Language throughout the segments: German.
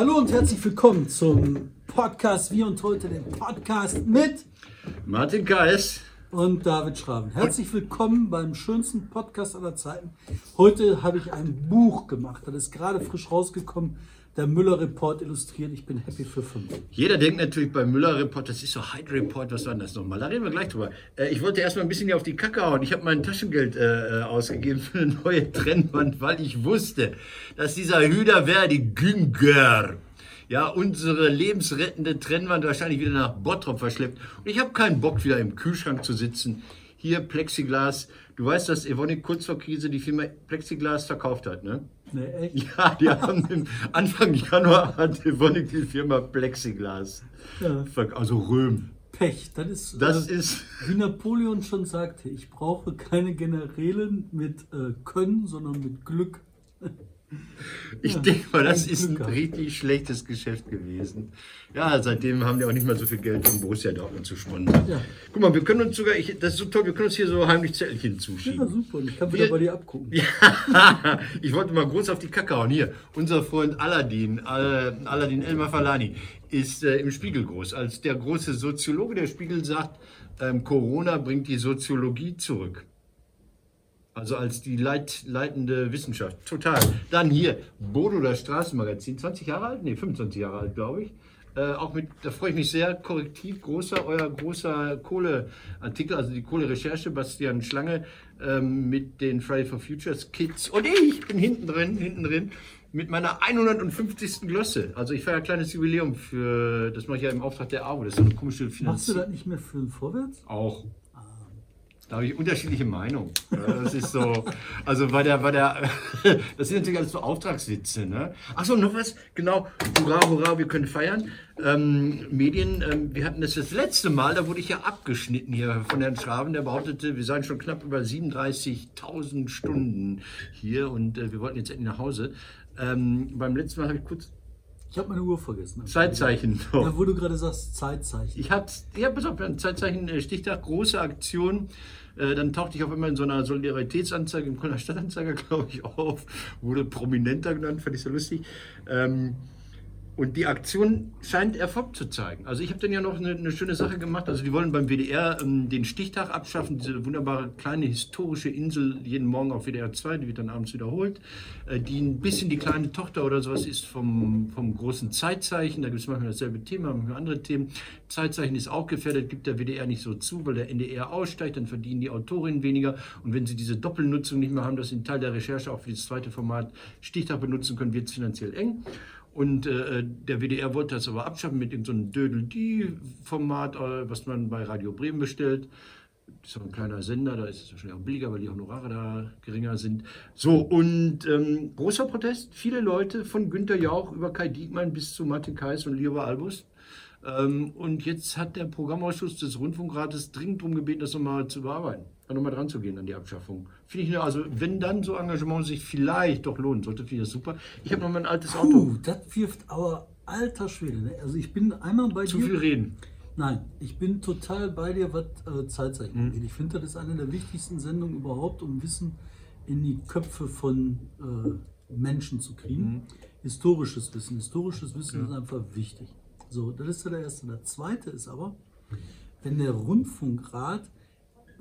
Hallo und herzlich willkommen zum Podcast Wie und heute, den Podcast mit Martin Kais. und David Schraben. Herzlich willkommen beim schönsten Podcast aller Zeiten. Heute habe ich ein Buch gemacht, das ist gerade frisch rausgekommen. Der Müller Report illustriert. Ich bin happy für fünf. Jeder denkt natürlich beim Müller Report, das ist so Hyde Report, was war denn das nochmal? Da reden wir gleich drüber. Äh, ich wollte erstmal ein bisschen hier auf die Kacke hauen. Ich habe mein Taschengeld äh, äh, ausgegeben für eine neue Trennwand, weil ich wusste, dass dieser Hüder Verdi Günger ja, unsere lebensrettende Trennwand wahrscheinlich wieder nach Bottrop verschleppt. Und ich habe keinen Bock, wieder im Kühlschrank zu sitzen. Hier Plexiglas. Du weißt, dass Evonik kurz vor Krise die Firma Plexiglas verkauft hat, ne? Nee, echt? Ja, die haben im Anfang Januar hat Evonik die Firma Plexiglas. Ja. Also Röhm. Pech. Das ist, Das äh, ist. wie Napoleon schon sagte, ich brauche keine Generälen mit äh, Können, sondern mit Glück. Ich Ja, denke mal, das ist ein richtig schlechtes Geschäft gewesen. Ja, seitdem haben die auch nicht mehr so viel Geld, um Borussia Dortmund zu sponsern. Ja. Guck mal, wir können uns sogar, ich, das ist so toll, wir können uns hier so heimlich Zettelchen Ja, zuschieben. super. Und ich kann wieder Wir- bei dir abgucken. Ja, ich wollte mal groß auf die Kacke hauen. Hier, unser Freund Aladdin, Al- Aladdin El Mafalani, ist äh, im Spiegel groß. Als der große Soziologe der Spiegel sagt, ähm, Corona bringt die Soziologie zurück. Also als die leit, leitende Wissenschaft. Total. Dann hier, Bodo, das Straßenmagazin, 20 Jahre alt? Nee, 25 Jahre alt, glaube ich. Äh, auch mit, da freue ich mich sehr, korrektiv, großer, euer großer Kohleartikel, also die Kohlerecherche, Bastian Schlange ähm, mit den Friday for Futures Kids. Und ich bin hinten drin, hinten drin, mit meiner 150. Glosse. Also ich feiere ein kleines Jubiläum für, das mache ich ja im Auftrag der AWO, das ist so eine komische Machst du Finanzierung. das nicht mehr für den Vorwärts? Auch. Da habe ich unterschiedliche Meinungen. Das ist so, also bei der, bei der, das sind natürlich alles so Auftragssitze. Ne? Achso, noch was, genau, hurra, hurra, wir können feiern. Ähm, Medien, ähm, wir hatten das das letzte Mal, da wurde ich ja abgeschnitten hier von Herrn Schraben, der behauptete, wir seien schon knapp über 37.000 Stunden hier und äh, wir wollten jetzt endlich nach Hause. Ähm, beim letzten Mal habe ich kurz Ich habe meine Uhr vergessen. Zeitzeichen. noch. Ja, wo du gerade sagst, Zeitzeichen. Ich hatte, ja, pass auf, ein Zeitzeichen, äh, Stichtag, große Aktion. Äh, Dann tauchte ich auf einmal in so einer Solidaritätsanzeige im Kölner Stadtanzeiger, glaube ich, auf. Wurde prominenter genannt, fand ich so lustig. Ähm, und die Aktion scheint Erfolg zu zeigen. Also ich habe dann ja noch eine, eine schöne Sache gemacht. Also die wollen beim WDR ähm, den Stichtag abschaffen, diese wunderbare kleine historische Insel jeden Morgen auf WDR 2, die wird dann abends wiederholt, äh, die ein bisschen die kleine Tochter oder sowas ist vom, vom großen Zeitzeichen. Da gibt es manchmal dasselbe Thema, manchmal andere Themen. Zeitzeichen ist auch gefährdet, gibt der WDR nicht so zu, weil der NDR aussteigt, dann verdienen die Autorinnen weniger. Und wenn sie diese Doppelnutzung nicht mehr haben, dass sie einen Teil der Recherche auch für das zweite Format Stichtag benutzen können, wird es finanziell eng. Und äh, der WDR wollte das aber abschaffen mit so Dödel-Die-Format, äh, was man bei Radio Bremen bestellt. Das ist auch ein kleiner Sender, da ist es wahrscheinlich auch billiger, weil die Honorare da geringer sind. So, und ähm, großer Protest. Viele Leute, von Günter Jauch über Kai Diekmann bis zu Martin Kais und Lioba Albus. Ähm, und jetzt hat der Programmausschuss des Rundfunkrates dringend darum gebeten, das nochmal zu bearbeiten. Nochmal dran zu gehen an die Abschaffung. Finde ich, ne, also wenn dann so Engagement sich vielleicht doch lohnen sollte, finde ich das super. Ich habe noch mein altes Auto. Puh, das wirft aber alter Schwede. Ne? Also ich bin einmal bei Zu dir. viel reden. Nein, ich bin total bei dir, was äh, Zeitzeichen Mhm. angeht. Ich finde, das ist eine der wichtigsten Sendungen überhaupt, um Wissen in die Köpfe von äh, Menschen zu kriegen. Mhm. Historisches Wissen. Historisches Wissen ist einfach wichtig. So, das ist ja der erste. Der zweite ist aber, wenn der Rundfunkrat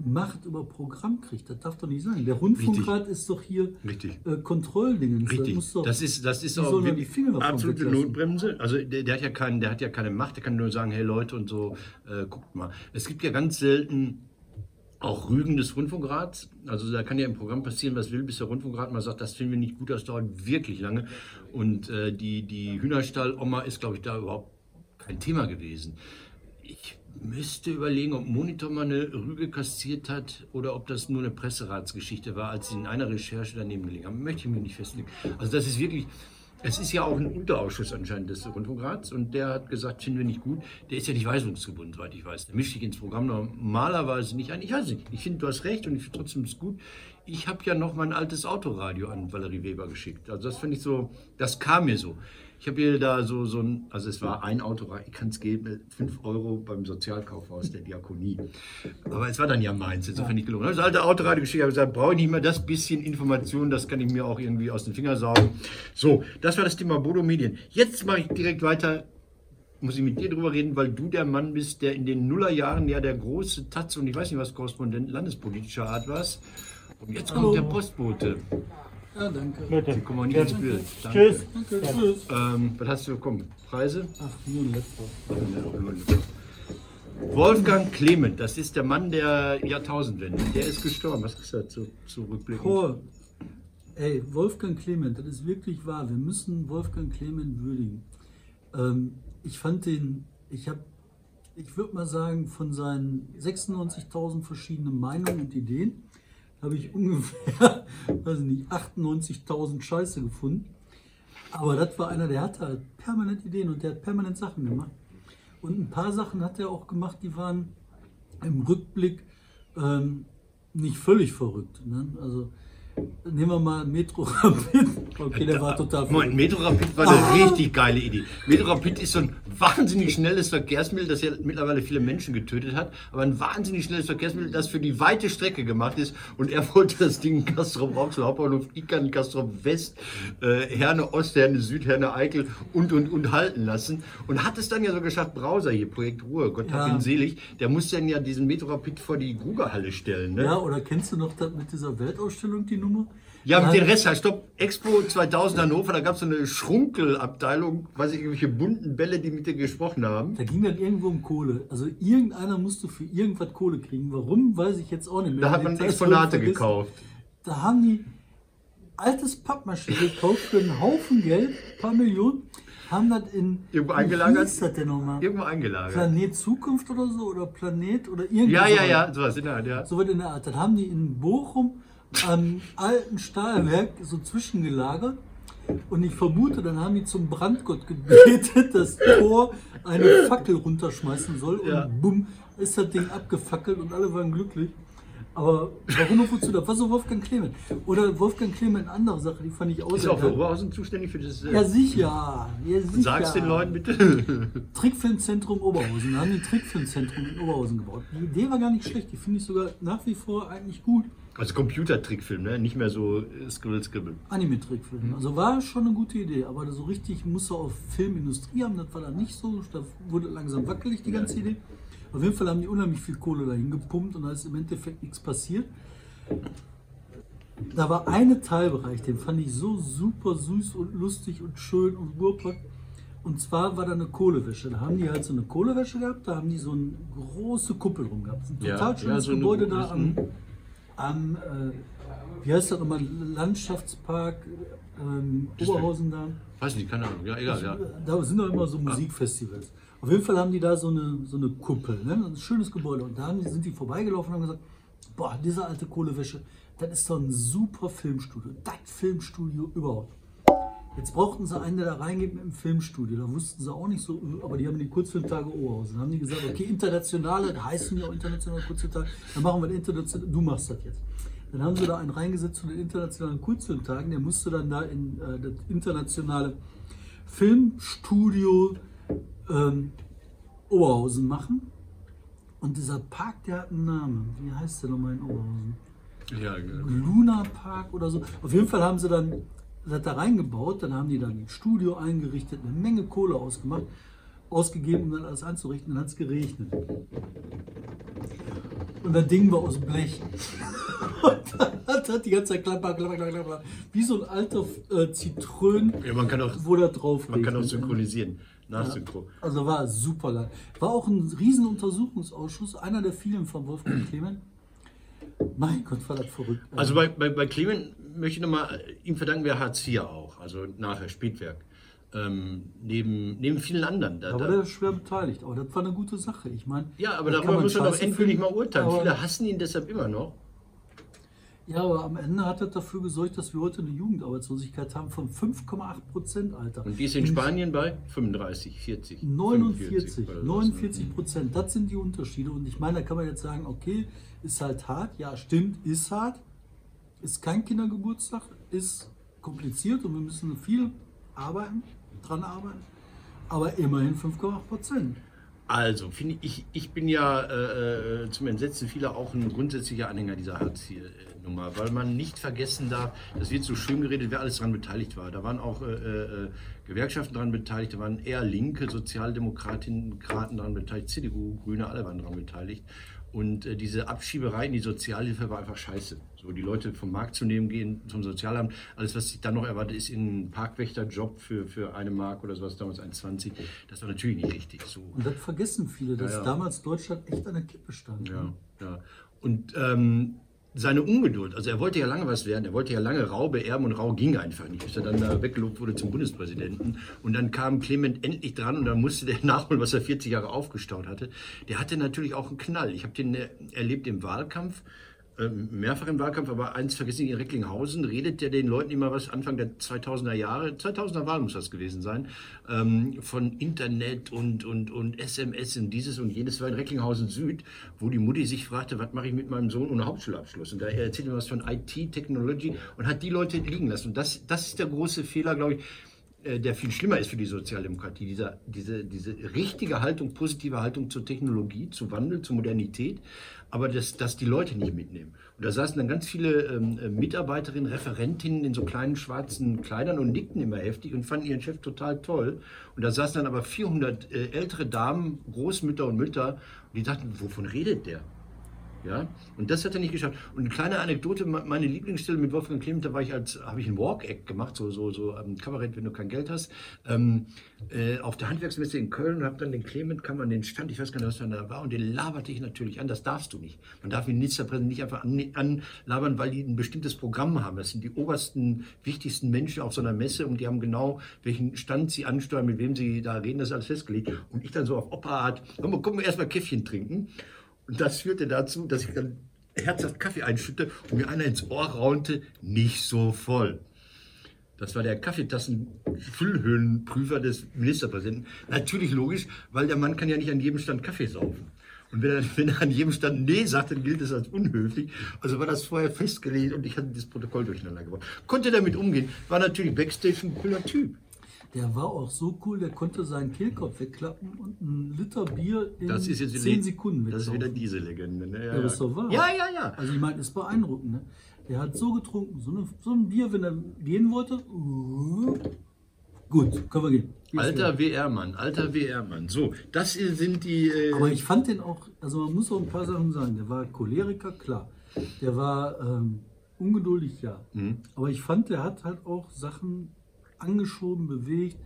Macht über Programm kriegt, das darf doch nicht sein. Der Rundfunkrat ist doch hier Richtig. äh, Kontrolldingen. Richtig. muss doch, Das ist, das ist auch die Finger absolute. Notbremse. Also der, der, hat ja keinen, der hat ja keine Macht, der kann nur sagen, hey Leute und so, äh, guckt mal. Es gibt ja ganz selten auch Rügen des Rundfunkrats. Also da kann ja im Programm passieren, was will, bis der Rundfunkrat mal sagt, das finden wir nicht gut, das dauert wirklich lange. Und äh, die, die Hühnerstall-Oma ist, glaube ich, da überhaupt kein Thema gewesen. Ich müsste überlegen, ob Monitor mal eine Rüge kassiert hat oder ob das nur eine Presseratsgeschichte war, als sie in einer Recherche daneben gelegen haben. Möchte ich mir nicht festlegen. Also das ist wirklich, es ist ja auch ein Unterausschuss anscheinend des Rundfunkrats und der hat gesagt, finden wir nicht gut. Der ist ja nicht weisungsgebunden, soweit ich weiß. Der mischt sich ins Programm normalerweise nicht ein. Ich weiß nicht. Ich finde, du hast recht und ich finde trotzdem es gut. ich habe ja noch mein altes Autoradio an Valerie Weber geschickt. Also das finde ich so, das kam mir so. Ich habe ihr da so, so ein, also es war ein Autoradio, ich kann es geben, 5 Euro beim Sozialkaufhaus der Diakonie. Aber es war dann ja meins, insofern nicht gelungen. Das alte Autoradio geschickt, habe gesagt, brauche ich nicht mehr das bisschen Information, das kann ich mir auch irgendwie aus den Fingern saugen. So, das war das Thema Bodo Medien. Jetzt mache ich direkt weiter muss ich mit dir drüber reden, weil du der Mann bist, der in den Nullerjahren ja der große Taz und ich weiß nicht was Korrespondent landespolitischer Art warst. Und jetzt kommt Hallo. der Postbote. Ja, danke. Bitte. Sie kommen auch nicht ins Bild. Danke. Tschüss. Danke, tschüss. Ähm, was hast du bekommen? Preise? Ach, nur ein letzter. Wolfgang Clement, das ist der Mann der Jahrtausendwende. Der ist gestorben. Was ist dazu zurückblickend? Paul, ey, Wolfgang Clement, das ist wirklich wahr. Wir müssen Wolfgang Clement würdigen. Ähm, ich fand den, ich habe, ich würde mal sagen, von seinen 96.000 verschiedenen Meinungen und Ideen habe ich ungefähr, weiß nicht, 98.000 Scheiße gefunden. Aber das war einer, der hatte halt permanent Ideen und der hat permanent Sachen gemacht. Und ein paar Sachen hat er auch gemacht, die waren im Rückblick ähm, nicht völlig verrückt. Ne? Also nehmen wir mal Metro Rapid. Okay, der war total Moment, Metro Rapid war eine richtig geile Idee. Metro Rapid ist so ein wahnsinnig schnelles Verkehrsmittel, das ja mittlerweile viele Menschen getötet hat, aber ein wahnsinnig schnelles Verkehrsmittel, das für die weite Strecke gemacht ist. Und er wollte das Ding Castrop Rauxel Hauptbahnhof, Ikern, Castrop West, äh, Herne Ost, Herne Süd, Herne Eickel und und und halten lassen. Und hat es dann ja so geschafft, Browser hier, Projekt Ruhe, Gott hab Ja. ihn selig, der musste dann ja diesen Metro Rapid vor die Grugerhalle stellen. Ne? Ja, oder kennst du noch das mit dieser Weltausstellung die Nummer? Ja, mit den Rest, halt, stopp, Expo 2000 Hannover, da gab es so eine Schrunkelabteilung, weiß ich, irgendwelche bunten Bälle, die mit dir gesprochen haben. Da ging dann irgendwo um Kohle. Also irgendeiner musste für irgendwas Kohle kriegen. Warum, weiß ich jetzt auch nicht mehr. Da hat man Exponate gekauft. Da haben die altes Pappmaschine gekauft für einen Haufen Geld, paar Millionen, haben das in... Irgendwo eingelagert? hieß das denn nochmal? Irgendwo eingelagert. Planet Zukunft oder so? Oder Planet oder irgendwie Ja, ja, ja, sowas in der Art, ja. So was in der Art. Dann haben die in Bochum am alten Stahlwerk so zwischengelagert. Und ich vermute, dann haben die zum Brandgott gebetet, dass Thor eine Fackel runterschmeißen soll. Und Ja. bumm, ist das Ding abgefackelt und alle waren glücklich. Aber warum und wozu? Das war so Wolfgang Clement. Oder Wolfgang Clement, eine andere Sache, die fand ich auch Ist auch für. Oberhausen zuständig für das. äh, Ja, sicher. Ja, sicher. Sag's den Leuten bitte. Trickfilmzentrum Oberhausen. Da haben die ein Trickfilmzentrum in Oberhausen gebaut. Die Idee war gar nicht schlecht. Die finde ich sogar nach wie vor eigentlich gut. Also Computertrickfilm, ne? Nicht mehr so äh, Scribble Scribble. Anime-Trickfilm. Also war schon eine gute Idee, aber so richtig musste auf Filmindustrie haben, das war dann nicht so. Da wurde langsam wackelig die ganze Idee. Auf jeden Fall haben die unheimlich viel Kohle dahin gepumpt und da ist im Endeffekt nichts passiert. Da war eine Teilbereich, den fand ich so super süß und lustig und schön und gurpert. Und zwar war da eine Kohlewäsche. Da haben die halt so eine Kohlewäsche gehabt, da haben die so eine große Kuppel rum gehabt. Ein Ja, total ja, schönes so eine Gebäude da am, am äh, wie heißt das nochmal, Landschaftspark ähm, Oberhausen da. Weiß nicht, keine Ahnung. Ja, egal, ja. Da sind doch immer so Musikfestivals. Auf jeden Fall haben die da so eine, so eine Kuppel, ne? ein schönes Gebäude. Und da sind die vorbeigelaufen und haben gesagt, boah, diese alte Kohlewäsche, das ist doch ein super Filmstudio. Das Filmstudio überhaupt. Jetzt brauchten sie einen, der da reingeht mit dem Filmstudio. Da wussten sie auch nicht so, aber die haben die Kurzfilmtage Oberhausen. Dann haben die gesagt, okay, internationale, da heißen ja auch internationale Kurzfilmtage, dann machen wir den internationalen, du machst das jetzt. Dann haben sie da einen reingesetzt zu den internationalen Kurzfilmtagen, der musste dann da in äh, das internationale Filmstudio ähm, Oberhausen machen. Und dieser Park, der hat einen Namen. Wie heißt der nochmal in Oberhausen? ja genau. Luna Park oder so. Auf jeden Fall haben sie dann das da reingebaut, dann haben die dann ein Studio eingerichtet, eine Menge Kohle ausgemacht, ausgegeben, um dann alles anzurichten, dann hat es geregnet. Und das Ding war aus Blech. Und dann hat das die ganze Zeit klapper, klapper, klapper, klapper, wie so ein alter äh, Zitrön, Ja, man kann auch, wo da drauf man kann auch regnet. synchronisieren. Nachsynchro. Also war super geil. War auch ein riesen Untersuchungsausschuss, einer der vielen von Wolfgang Clement. Mein Gott, war das verrückt. Also bei, bei, bei Clement möchte ich nochmal, ihm verdanken wir Hartz IV auch, also nachher Spätwerk. Ähm, neben, neben vielen anderen. Da, Da war der schwer beteiligt, aber das war eine gute Sache. Ich meine, ja, aber darüber muss man doch endgültig mal urteilen. Viele hassen ihn deshalb immer noch. Ja, aber am Ende hat das dafür gesorgt, dass wir heute eine Jugendarbeitslosigkeit haben von 5,8 Prozent, Alter. Und die ist in Spanien bei 35, 40. 49, 45 oder sowas, ne? 49 Prozent, das sind die Unterschiede. Und ich meine, da kann man jetzt sagen, okay, ist halt hart. Ja, stimmt, ist hart. ist kein Kindergeburtstag, ist kompliziert und wir müssen viel arbeiten, dran arbeiten, aber immerhin 5,8 Prozent. Also, finde ich, ich bin ja äh, äh, zum Entsetzen vieler auch ein grundsätzlicher Anhänger dieser Hartz-IV-Nummer, weil man nicht vergessen darf, das wird so schön geredet, wer alles daran beteiligt war. Da waren auch äh, äh, Gewerkschaften daran beteiligt, da waren eher linke Sozialdemokratinnen daran beteiligt, CDU, Grüne, alle waren daran beteiligt. Und äh, diese Abschieberei in die Sozialhilfe war einfach scheiße. So die Leute vom Markt zu nehmen, gehen zum Sozialamt. Alles, was sich dann noch erwartet, ist in ein Parkwächterjob für, für eine Mark oder sowas, damals 1,20. Das war natürlich nicht richtig. So. Und das vergessen viele, dass Ja, ja. damals Deutschland echt an der Kippe stand. Ja, ja. Und ähm, seine Ungeduld, also er wollte ja lange was werden, er wollte ja lange Rau beerben und Rau ging einfach nicht, bis er dann da weggelobt wurde zum Bundespräsidenten. Und dann kam Clement endlich dran und dann musste der nachholen, was er 40 Jahre aufgestaut hatte. Der hatte natürlich auch einen Knall. Ich habe den äh, erlebt im Wahlkampf, mehrfach im Wahlkampf, aber eins vergessen in Recklinghausen, redet der den Leuten immer was Anfang der 2000er Jahre, 2000er Wahl muss das gewesen sein, ähm, von Internet und, und, und SMS und dieses und jenes war in Recklinghausen Süd, wo die Mutti sich fragte, was mache ich mit meinem Sohn ohne Hauptschulabschluss? Und da er erzählt mir was von IT, Technology und hat die Leute liegen lassen. Und das, das ist der große Fehler, glaube ich, der viel schlimmer ist für die Sozialdemokratie, dieser, diese, diese richtige Haltung, positive Haltung zur Technologie, zu Wandel, zur Modernität, aber das, das die Leute nicht mitnehmen. Und da saßen dann ganz viele ähm, äh, Mitarbeiterinnen, Referentinnen in so kleinen schwarzen Kleidern und nickten immer heftig und fanden ihren Chef total toll. Und da saßen dann aber 400 äh, ältere Damen, Großmütter und Mütter, und die dachten, wovon redet der? Ja, und das hat er nicht geschafft. Und eine kleine Anekdote, me- meine Lieblingsstelle mit Wolfgang Clement, da war ich als, habe ich ein Walk-Act gemacht, so, so, so ähm, Kabarett, wenn du kein Geld hast, ähm, äh, auf der Handwerksmesse in Köln und habe dann den Clement, kam an den Stand, ich weiß gar nicht, was da war, und den laberte ich natürlich an, das darfst du nicht. Man darf Ministerpräsidenten nicht einfach an, anlabern, weil die ein bestimmtes Programm haben. Das sind die obersten, wichtigsten Menschen auf so einer Messe und die haben genau, welchen Stand sie ansteuern, mit wem sie da reden, das ist alles festgelegt. Und ich dann so auf Opa-Art, komm, komm mal erstmal Käffchen trinken. Und das führte dazu, dass ich dann herzhaft Kaffee einschütte und mir einer ins Ohr raunte, nicht so voll. Das war der Kaffeetassen-Füllhöhenprüfer des Ministerpräsidenten. Natürlich logisch, weil der Mann kann ja nicht an jedem Stand Kaffee saufen. Und wenn er, wenn er an jedem Stand Nee sagt, dann gilt das als unhöflich. Also war das vorher festgelegt und ich hatte das Protokoll durcheinander gebracht. Konnte damit umgehen. War natürlich Backstage ein cooler Typ. Der war auch so cool, der konnte seinen Kehlkopf wegklappen und ein Liter Bier in Das ist jetzt wieder, 10 Sekunden Das ist wieder diese Legende. Ne? Ja, das ist doch wahr. Ja, ja, ja. Also ich meine, das ist beeindruckend. Ne? Der hat so getrunken, so, eine, so ein Bier, wenn er gehen wollte. uh, Gut, können wir gehen. Hier Alter WR-Mann, alter WR-Mann. So, das sind die. Äh, Aber ich fand den auch, also man muss auch ein paar Sachen sagen. Der war Choleriker, klar. Der war ähm, ungeduldig, ja. Mhm. Aber ich fand, der hat halt auch Sachen angeschoben, bewegt.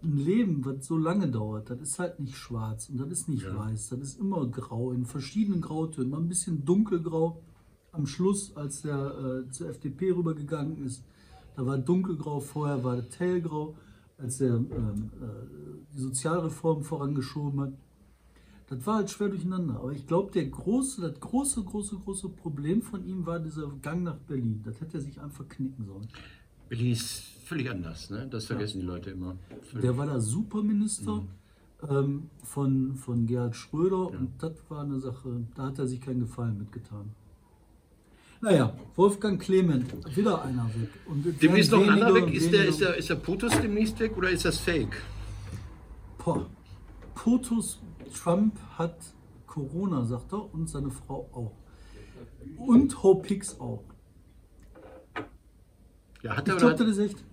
Ein Leben, was so lange dauert, das ist halt nicht schwarz und das ist nicht Ja. weiß. Das ist immer grau, in verschiedenen Grautönen. Mal ein bisschen dunkelgrau. Am Schluss, als der äh, zur FDP rübergegangen ist, da war dunkelgrau, vorher war das hellgrau, als er ähm, äh, die Sozialreform vorangeschoben hat. Das war halt schwer durcheinander. Aber ich glaube, der große, das große, große, große Problem von ihm war dieser Gang nach Berlin. Das hätte er sich einfach knicken sollen. Berlin ist völlig anders, ne? Das vergessen die Leute immer. Völlig. Der war da Superminister ähm, von, von Gerhard Schröder und das war eine Sache, da hat er sich keinen Gefallen mitgetan. Naja, Wolfgang Clement, wieder einer weg. Und Demnächst noch ein anderer weg. Ist der, ist, der, ist der POTUS demnächst weg oder ist das Fake? Boah. POTUS Trump hat Corona, sagt er, und seine Frau auch. Und Hope Hicks auch. Ja, hat Ich er oder glaube, das ist echt.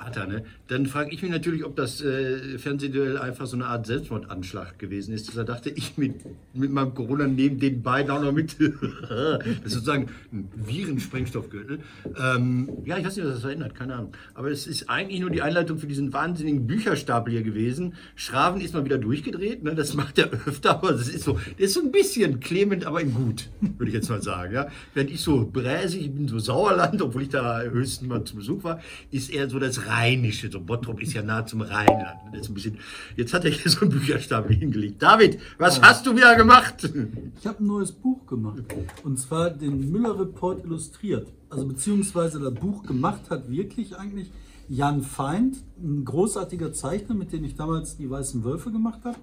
Hat er, ne? Dann frage ich mich natürlich, ob das äh, Fernsehduell einfach so eine Art Selbstmordanschlag gewesen ist, dass er dachte, ich mit, mit meinem Corona neben den beiden auch noch mit. das ist sozusagen ein Virensprengstoffgürtel. Ähm, ja, ich weiß nicht, was das verändert, keine Ahnung. Aber es ist eigentlich nur die Einleitung für diesen wahnsinnigen Bücherstapel hier gewesen. Schraven ist mal wieder durchgedreht, ne? das macht er öfter, aber das ist so, der ist so ein bisschen Clement, aber in gut, würde ich jetzt mal sagen. Ja? Während ich so bräsig, ich bin so Sauerland, obwohl ich da höchstens mal zu Besuch war, ist er so das Rheinische. So Bottrop ist ja nah zum Rheinland. Ist ein bisschen, jetzt hat er hier so einen Bücherstapel hingelegt. David, was hast du wieder gemacht? Ich habe ein neues Buch gemacht. Und zwar den Müller-Report illustriert. Also beziehungsweise das Buch gemacht hat wirklich eigentlich Jan Feind, ein großartiger Zeichner, mit dem ich damals die Weißen Wölfe gemacht habe.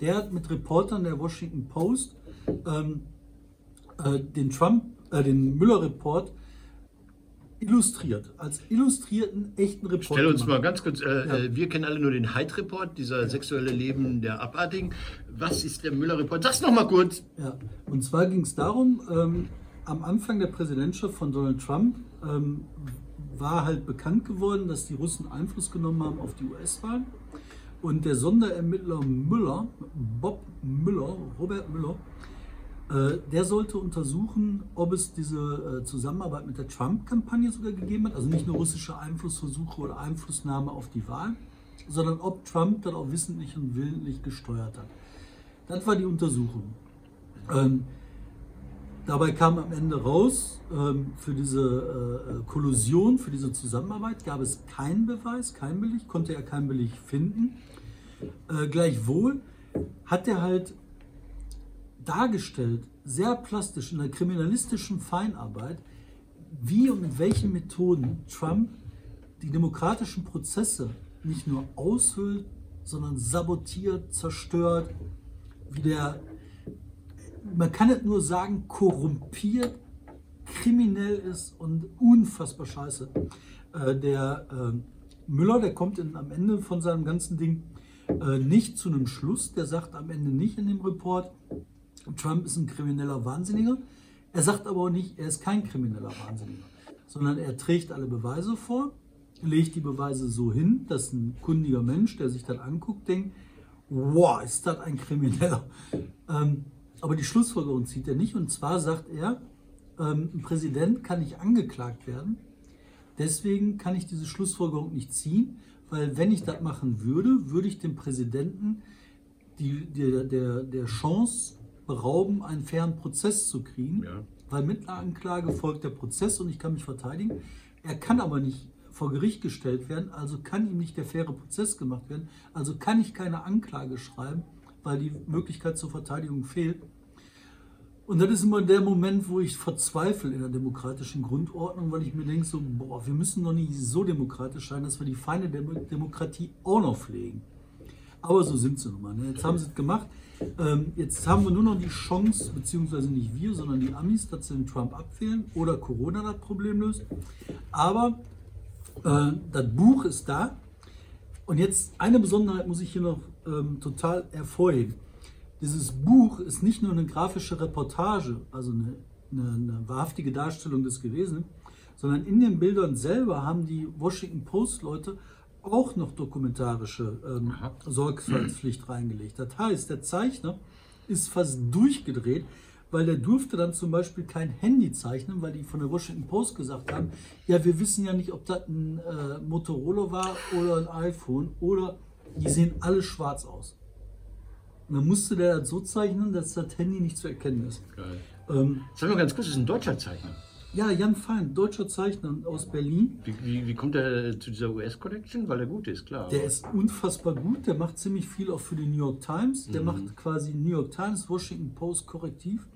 Der hat mit Reportern der Washington Post ähm, äh, den Trump, äh, den Müller-Report illustriert, als illustrierten echten Report. Stell uns gemacht. mal ganz kurz, äh, Ja. äh, wir kennen alle nur den Hyde-Report, dieser sexuelle Leben der Abartigen. Was ist der Müller-Report? Sag's noch mal kurz. Ja, und zwar ging es darum, ähm, am Anfang der Präsidentschaft von Donald Trump ähm, war halt bekannt geworden, dass die Russen Einfluss genommen haben auf die US-Wahlen. Und der Sonderermittler Müller, Bob Müller, Robert Müller, der sollte untersuchen, ob es diese äh, Zusammenarbeit mit der Trump-Kampagne sogar gegeben hat. Also nicht nur russische Einflussversuche oder Einflussnahme auf die Wahl, sondern ob Trump dann auch wissentlich und willentlich gesteuert hat. Das war die Untersuchung. Ähm, dabei kam am Ende raus, ähm, für diese äh, äh, Kollusion, für diese Zusammenarbeit gab es keinen Beweis, keinen Beleg, konnte er keinen Beleg finden. Äh, gleichwohl hat er halt dargestellt, sehr plastisch in der kriminalistischen Feinarbeit, wie und mit welchen Methoden Trump die demokratischen Prozesse nicht nur aushöhlt, sondern sabotiert, zerstört, wie der, man kann es nur sagen, korrumpiert, kriminell ist und unfassbar scheiße. Äh, der äh, Müller, der kommt in, am Ende von seinem ganzen Ding äh, nicht zu einem Schluss, der sagt am Ende nicht in dem Report, Trump ist ein krimineller Wahnsinniger. Er sagt aber auch nicht, er ist kein krimineller Wahnsinniger, sondern er trägt alle Beweise vor, legt die Beweise so hin, dass ein kundiger Mensch, der sich das anguckt, denkt, wow, ist das ein Krimineller. Ähm, aber die Schlussfolgerung zieht er nicht. Und zwar sagt er, ähm, ein Präsident kann nicht angeklagt werden. Deswegen kann ich diese Schlussfolgerung nicht ziehen, weil wenn ich das machen würde, würde ich dem Präsidenten die, der, der, der Chance berauben, einen fairen Prozess zu kriegen. Ja. Weil mit einer Anklage folgt der Prozess und ich kann mich verteidigen. Er kann aber nicht vor Gericht gestellt werden, also kann ihm nicht der faire Prozess gemacht werden, also kann ich keine Anklage schreiben, weil die Möglichkeit zur Verteidigung fehlt. Und das ist immer der Moment, wo ich verzweifle in der demokratischen Grundordnung, weil ich mir denke, so, boah, wir müssen doch nicht so demokratisch sein, dass wir die Feinde der Demokratie auch noch pflegen. Aber so sind sie nun mal. Ne? Jetzt haben sie es gemacht. Ähm, jetzt haben wir nur noch die Chance, beziehungsweise nicht wir, sondern die Amis, dass sie den Trump abwählen oder Corona das Problem löst. Aber äh, das Buch ist da. Und jetzt eine Besonderheit muss ich hier noch ähm, total hervorheben. Dieses Buch ist nicht nur eine grafische Reportage, also eine, eine, eine wahrhaftige Darstellung des Gewesenen, sondern in den Bildern selber haben die Washington Post-Leute auch noch dokumentarische ähm. Sorgfaltspflicht reingelegt. Das heißt, der Zeichner ist fast durchgedreht, weil der durfte dann zum Beispiel kein Handy zeichnen, weil die von der Washington Post gesagt haben, ja, wir wissen ja nicht, ob das ein äh, Motorola war oder ein iPhone oder die sehen alle schwarz aus. Und dann musste der das so zeichnen, dass das Handy nicht zu erkennen ist. Geil. Ähm, Sag mal ganz kurz, das ist ein deutscher Zeichner. Ja, Jan Fein, deutscher Zeichner aus Berlin. Wie, wie, wie kommt er zu dieser US-Connection? Weil er gut ist, klar. Der ist unfassbar gut, der macht ziemlich viel auch für die New York Times. Mhm. Der macht quasi New York Times, Washington Post korrektiv.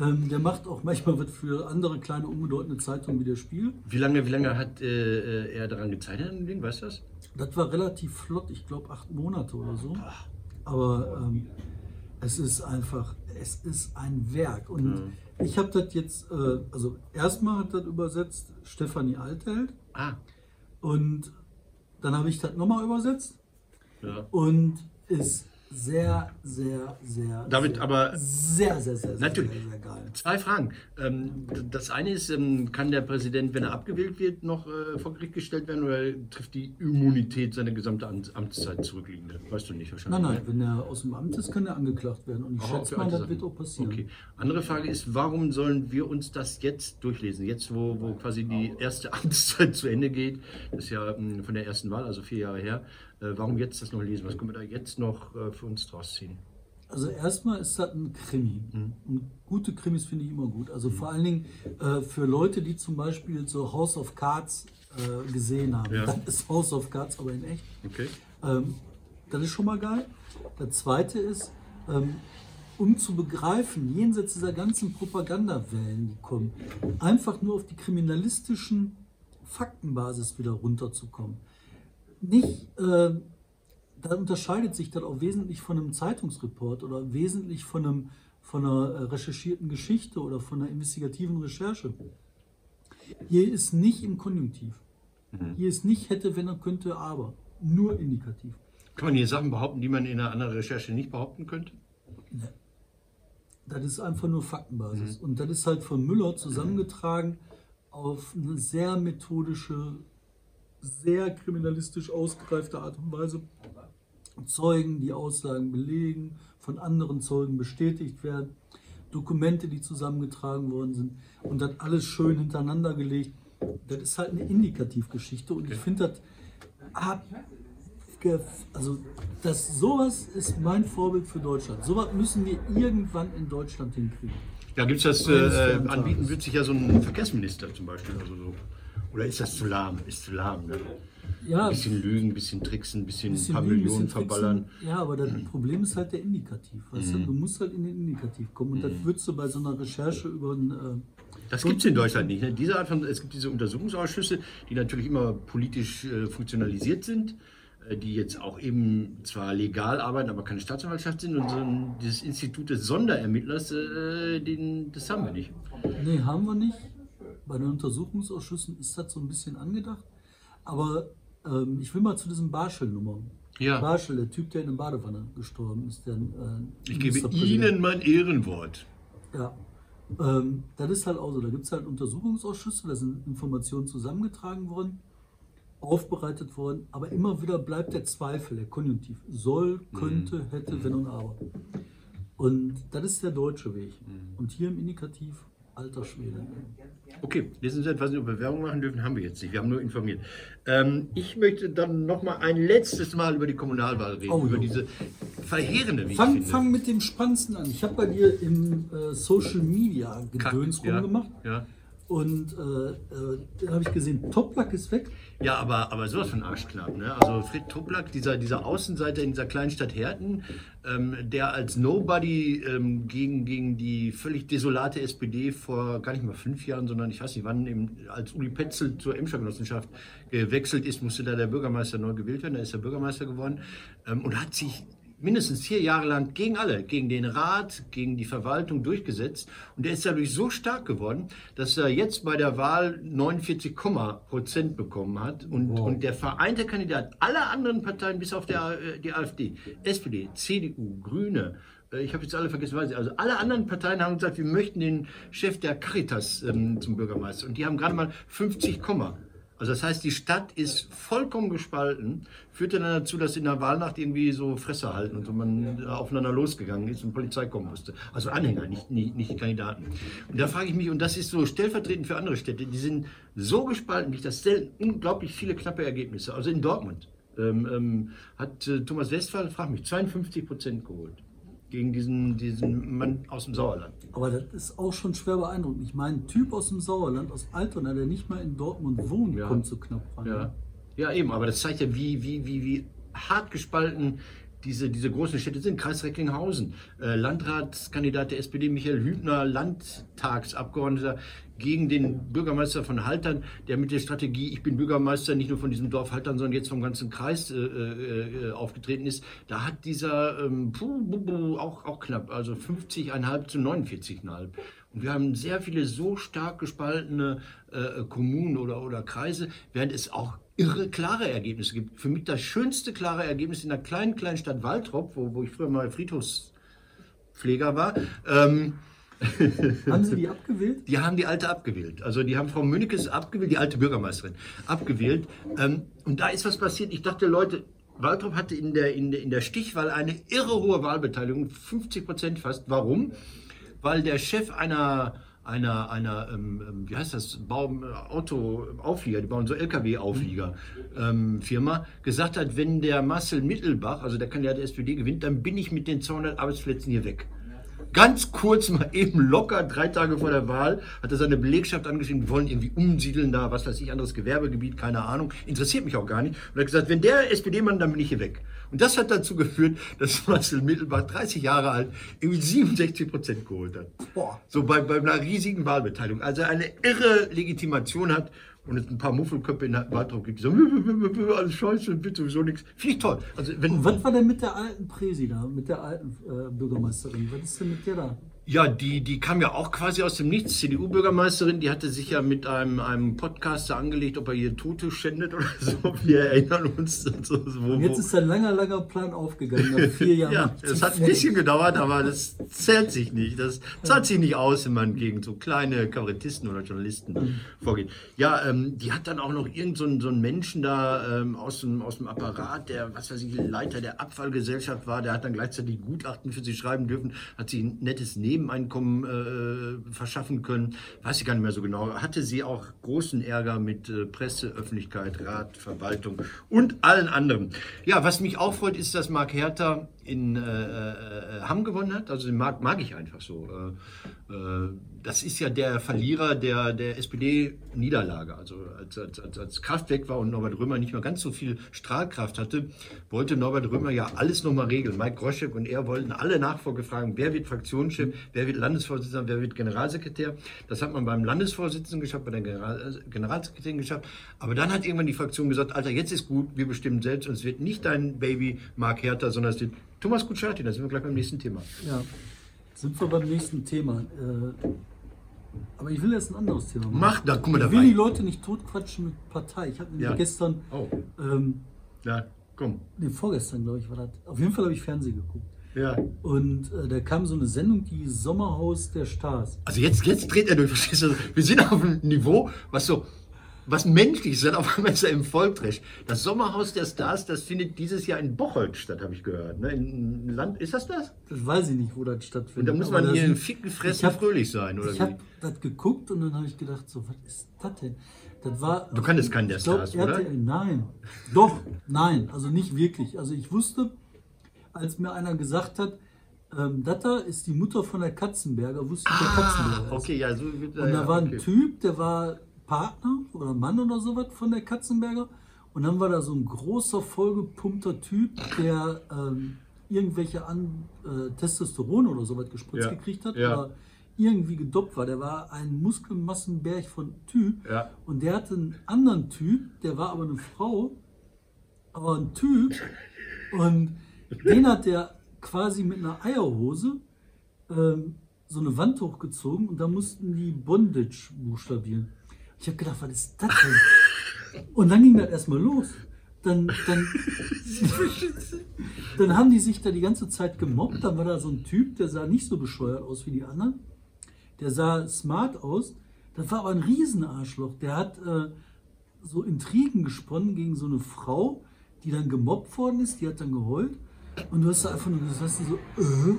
Ähm, der macht auch manchmal was für andere kleine unbedeutende Zeitungen wie der Spiel. Wie lange, wie lange hat äh, äh, er daran gezeichnet an dem Ding? Weißt du das? Das war relativ flott, ich glaube acht Monate oder so. Aber ähm, es ist einfach, es ist ein Werk. Und ich habe das jetzt, äh, also erstmal hat das übersetzt Stefanie Altheld Ah, und dann habe ich das nochmal übersetzt ja. und ist sehr, sehr, sehr, David, sehr, aber- sehr, sehr, sehr, sehr, Natürlich. sehr, sehr geil. Zwei Fragen. Ähm, das eine ist, ähm, kann der Präsident, wenn er abgewählt wird, noch äh, vor Gericht gestellt werden oder trifft die Immunität seine gesamte Am- Amtszeit zurückliegende? Weißt du nicht wahrscheinlich. Nein, nein, wenn er aus dem Amt ist, kann er angeklagt werden. Und ich Aha, schätze mal, alte das wird auch passieren. Okay. Andere Frage ist, warum sollen wir uns das jetzt durchlesen? Jetzt, wo, wo quasi die erste Amtszeit zu Ende geht, das ist ja ähm, von der ersten Wahl, also vier Jahre her. Äh, warum jetzt das noch lesen? Was können wir da jetzt noch äh, für uns draus ziehen? Also erstmal ist das ein Krimi. Mhm. Und gute Krimis finde ich immer gut. Also vor allen Dingen äh, für Leute, die zum Beispiel so House of Cards äh, gesehen haben. Ja. Dann ist House of Cards aber in echt. Okay. Ähm, das ist schon mal geil. Das zweite ist, ähm, um zu begreifen, jenseits dieser ganzen Propagandawellen, die kommen, einfach nur auf die kriminalistischen Faktenbasis wieder runterzukommen. Nicht, äh, da unterscheidet sich das auch wesentlich von einem Zeitungsreport oder wesentlich von, einem, von einer äh, recherchierten Geschichte oder von einer investigativen Recherche. Hier ist nicht im Konjunktiv. Mhm. Hier ist nicht hätte, wenn er könnte, aber. Nur indikativ. Kann man hier Sachen behaupten, die man in einer anderen Recherche nicht behaupten könnte? Das ist einfach nur Mhm. Faktenbasis. Und das ist halt von Müller zusammengetragen auf eine sehr methodische, sehr kriminalistisch ausgereifte Art und Weise. Zeugen, die Aussagen belegen, von anderen Zeugen bestätigt werden, Dokumente, die zusammengetragen worden sind und das alles schön hintereinander gelegt. Das ist halt eine Indikativgeschichte und ich finde das abge also das sowas ist mein Vorbild für Deutschland. Sowas müssen wir irgendwann in Deutschland hinkriegen. Da gibt es das, äh, anbieten wird sich ja so ein Verkehrsminister zum Beispiel. Also so. Oder ist das zu lahm? Ist zu lahm, ne? Ja, Ein bisschen lügen, ein bisschen tricksen, ein bisschen, bisschen ein paar lügen, Millionen bisschen verballern. Ja, aber das Problem ist halt der Indikativ. Weißt du? du musst halt in den Indikativ kommen. Und das würdest du bei so einer Recherche über ein. Äh, Das gibt es in Deutschland nicht. Ne? Diese Art von, es gibt diese Untersuchungsausschüsse, die natürlich immer politisch äh, funktionalisiert sind, äh, die jetzt auch eben zwar legal arbeiten, aber keine Staatsanwaltschaft sind. Und so ein, dieses Institut des Sonderermittlers, äh, den, das haben wir nicht. nee, haben wir nicht. Bei den Untersuchungsausschüssen ist das so ein bisschen angedacht. Aber ähm, ich will mal zu diesem Barschel-Nummer. Ja. Barschel, der Typ, der in der Badewanne gestorben ist. Der, äh, Ich gebe. Ihnen mein Ehrenwort. Ja. Ähm, das ist halt auch so. Da gibt es halt Untersuchungsausschüsse, da sind Informationen zusammengetragen worden, aufbereitet worden, aber immer wieder bleibt der Zweifel, der Konjunktiv. Soll, könnte, hätte, wenn und aber. Und das ist der deutsche Weg. Und hier im Indikativ, alter Schwede. Okay, lesen Sie etwas über Werbung machen dürfen, haben wir jetzt nicht. Wir haben nur informiert. Ähm, ich möchte dann noch mal ein letztes Mal über die Kommunalwahl reden, Oh, über ja. diese verheerende, wie Fang, fang mit dem Spannendsten an. Ich habe bei dir im äh, Social Media Gedöns ja, rumgemacht ja. Und äh, äh, habe ich gesehen, Toplack ist weg. Ja, aber, aber sowas von Arschknapp. Ne? Also Fred Toplack, dieser, dieser Außenseiter in dieser kleinen Stadt Herten, ähm, der als Nobody ähm, gegen, gegen die völlig desolate SPD vor gar nicht mal fünf Jahren, sondern ich weiß nicht wann, im, als Uli Petzel zur Emscher Genossenschaft gewechselt ist, musste da der Bürgermeister neu gewählt werden. Da ist er Bürgermeister geworden ähm, und hat sich mindestens vier Jahre lang gegen alle, gegen den Rat, gegen die Verwaltung durchgesetzt. Und er ist dadurch so stark geworden, dass er jetzt bei der Wahl 49, Prozent bekommen hat. Und, und der vereinte Kandidat aller anderen Parteien, bis auf der, äh, die AfD, SPD, CDU, Grüne, äh, ich habe jetzt alle vergessen, weiß ich. Also alle anderen Parteien haben gesagt, wir möchten den Chef der Caritas ähm, zum Bürgermeister. Und die haben gerade mal 50, also das heißt, die Stadt ist vollkommen gespalten, führte dann dazu, dass in der Wahlnacht irgendwie so Fresse halten und so man aufeinander losgegangen ist und Polizei kommen musste. Also Anhänger, nicht, nicht, nicht Kandidaten. Und da frage ich mich, und das ist so stellvertretend für andere Städte, die sind so gespalten, wie ich das selten, unglaublich viele knappe Ergebnisse. Also in Dortmund ähm, ähm, hat äh, Thomas Westphal, frag mich, 52 Prozent geholt gegen diesen, diesen Mann aus dem Sauerland. Aber das ist auch schon schwer beeindruckend. Ich meine, ein Typ aus dem Sauerland, aus Altona, der nicht mal in Dortmund wohnt, Ja. kommt so knapp ran. Ja. ja, eben, aber das zeigt ja, wie, wie, wie, wie hart gespalten diese, diese großen Städte sind. Kreis Recklinghausen, äh, Landratskandidat der SPD Michael Hübner, Landtagsabgeordneter gegen den Bürgermeister von Haltern, der mit der Strategie, ich bin Bürgermeister nicht nur von diesem Dorf Haltern, sondern jetzt vom ganzen Kreis äh, äh, aufgetreten ist. Da hat dieser ähm, puh, puh, puh, auch, auch knapp, also 50,5 zu 49,5. Und wir haben sehr viele so stark gespaltene äh, Kommunen oder, oder Kreise, während es auch irre klare Ergebnisse gibt. Für mich das schönste klare Ergebnis in der kleinen, kleinen Stadt Waltrop, wo, wo ich früher mal Friedhofspfleger war. Ähm, Haben Sie die abgewählt? die haben die alte abgewählt. Also die haben Frau Münekes abgewählt, die alte Bürgermeisterin abgewählt. Ähm, und da ist was passiert. Ich dachte, Leute, Waltrop hatte in der, in der, in der Stichwahl eine irre hohe Wahlbeteiligung, 50 Prozent fast. Warum? Weil der Chef einer, einer, einer ähm, ähm, wie heißt das, Baum, äh, Autoauflieger, die bauen so LKW-Auflieger, ähm, Firma, gesagt hat, wenn der Marcel Mittelbach, also der Kandidat der SPD, gewinnt, dann bin ich mit den 200 Arbeitsplätzen hier weg. Ganz kurz mal eben locker, drei Tage vor der Wahl, hat er seine Belegschaft angeschrieben, wir wollen irgendwie umsiedeln da, was weiß ich, anderes Gewerbegebiet, keine Ahnung, interessiert mich auch gar nicht. Und er hat gesagt, wenn der SPD-Mann, dann bin ich hier weg. Und das hat dazu geführt, dass Marcel Mittelbach, 30 Jahre alt, irgendwie 67 Prozent geholt hat. Boah. So bei, bei einer riesigen Wahlbeteiligung. Also eine irre Legitimation hat und es ein paar Muffelköpfe in der Waldraum gibt, die sagen, alles scheiße, bitte sowieso nichts. Finde ich toll. Also wenn, Und was war denn mit der alten Präsi da, mit der alten äh, Bürgermeisterin? Was ist denn mit der da? Ja, die, die kam ja auch quasi aus dem Nichts. CDU-Bürgermeisterin, die hatte sich ja mit einem, einem Podcaster angelegt, ob er hier Tote schändet oder so. Wir erinnern uns. So, wo, jetzt ist ein langer, langer Plan aufgegangen, nach vier Jahren. ja, es hat ein bisschen gedauert, aber das zählt sich nicht. Das zahlt sich nicht aus, wenn man gegen so kleine Kabarettisten oder Journalisten vorgeht. Ja, ähm, die hat dann auch noch irgend so einen, so einen Menschen da ähm, aus, dem, aus dem Apparat, der, was weiß ich, Leiter der Abfallgesellschaft war, der hat dann gleichzeitig Gutachten für sie schreiben dürfen, hat sich ein nettes Neben Nebeneinkommen äh, verschaffen können. Weiß ich gar nicht mehr so genau. Hatte sie auch großen Ärger mit äh, Presse, Öffentlichkeit, Rat, Verwaltung und allen anderen. Ja, was mich auch freut, ist, dass Mark Hertha in äh, äh, Hamm gewonnen hat. Also den mag, mag ich einfach so. Äh, äh, das ist ja der Verlierer der, der SPD-Niederlage. Also als, als, als Kraft weg war und Norbert Römer nicht mehr ganz so viel Strahlkraft hatte, wollte Norbert Römer ja alles nochmal regeln. Mike Groschek und er wollten alle Nachfolge fragen, wer wird Fraktionschef, wer wird Landesvorsitzender, wer wird Generalsekretär. Das hat man beim Landesvorsitzenden geschafft, bei der General, Generalsekretärin geschafft. Aber dann hat irgendwann die Fraktion gesagt, Alter, jetzt ist gut, wir bestimmen selbst und es wird nicht dein Baby Mark Hertha, sondern es wird Thomas Kutschaty, da sind wir gleich beim nächsten Thema. Ja, sind wir beim nächsten Thema. Äh, aber ich will jetzt ein anderes Thema machen. Mach, da, guck mal, ich will die Leute nicht totquatschen mit Partei. Ich habe ja. gestern. Oh. Ähm, ja, komm. Nee, vorgestern, glaube ich, war das. Auf jeden Fall habe ich Fernsehen geguckt. Ja. Und äh, da kam so eine Sendung, die Sommerhaus der Stars. Also jetzt, jetzt dreht er durch, verstehst du? Wir sind auf einem Niveau, was so was menschlich ist, auf einmal ist er im Volkrecht. Das Sommerhaus der Stars, das findet dieses Jahr in Bocholt statt, habe ich gehört. Ne? In Land, ist das das? Das weiß ich nicht, wo das stattfindet. Und da muss man hier ficken, fressen, hab, fröhlich sein, oder Ich habe das geguckt und dann habe ich gedacht, so, was ist das denn? Das war, du kanntest keinen der Stars, glaub, oder? RTL, nein. Doch, nein, also nicht wirklich. Also ich wusste, als mir einer gesagt hat, ähm, Data ist die Mutter von der Katzenberger, wusste ich, ah, der Katzenberger ist. Okay, ja, so, und da ja, war ein okay. Typ, der war Partner oder Mann oder sowas von der Katzenberger. Und dann war da so ein großer, vollgepumpter Typ, der ähm, irgendwelche An äh, Testosteron oder sowas gespritzt ja. gekriegt hat. Ja. Oder irgendwie gedoppt war. Der war ein Muskelmassenberg von Typ. Ja. Und der hatte einen anderen Typ, der war aber eine Frau, aber ein Typ. Und den hat der quasi mit einer Eierhose ähm, so eine Wand hochgezogen und da mussten die Bondage buchstabieren. Ich habe gedacht, was ist das denn? Und dann ging das erstmal los. Dann, dann, dann haben die sich da die ganze Zeit gemobbt. Dann war da so ein Typ, der sah nicht so bescheuert aus wie die anderen. Der sah smart aus. Das war aber ein Riesenarschloch. Der hat äh, so Intrigen gesponnen gegen so eine Frau, die dann gemobbt worden ist. Die hat dann geheult. Und du hast da einfach nur gesagt, so, äh,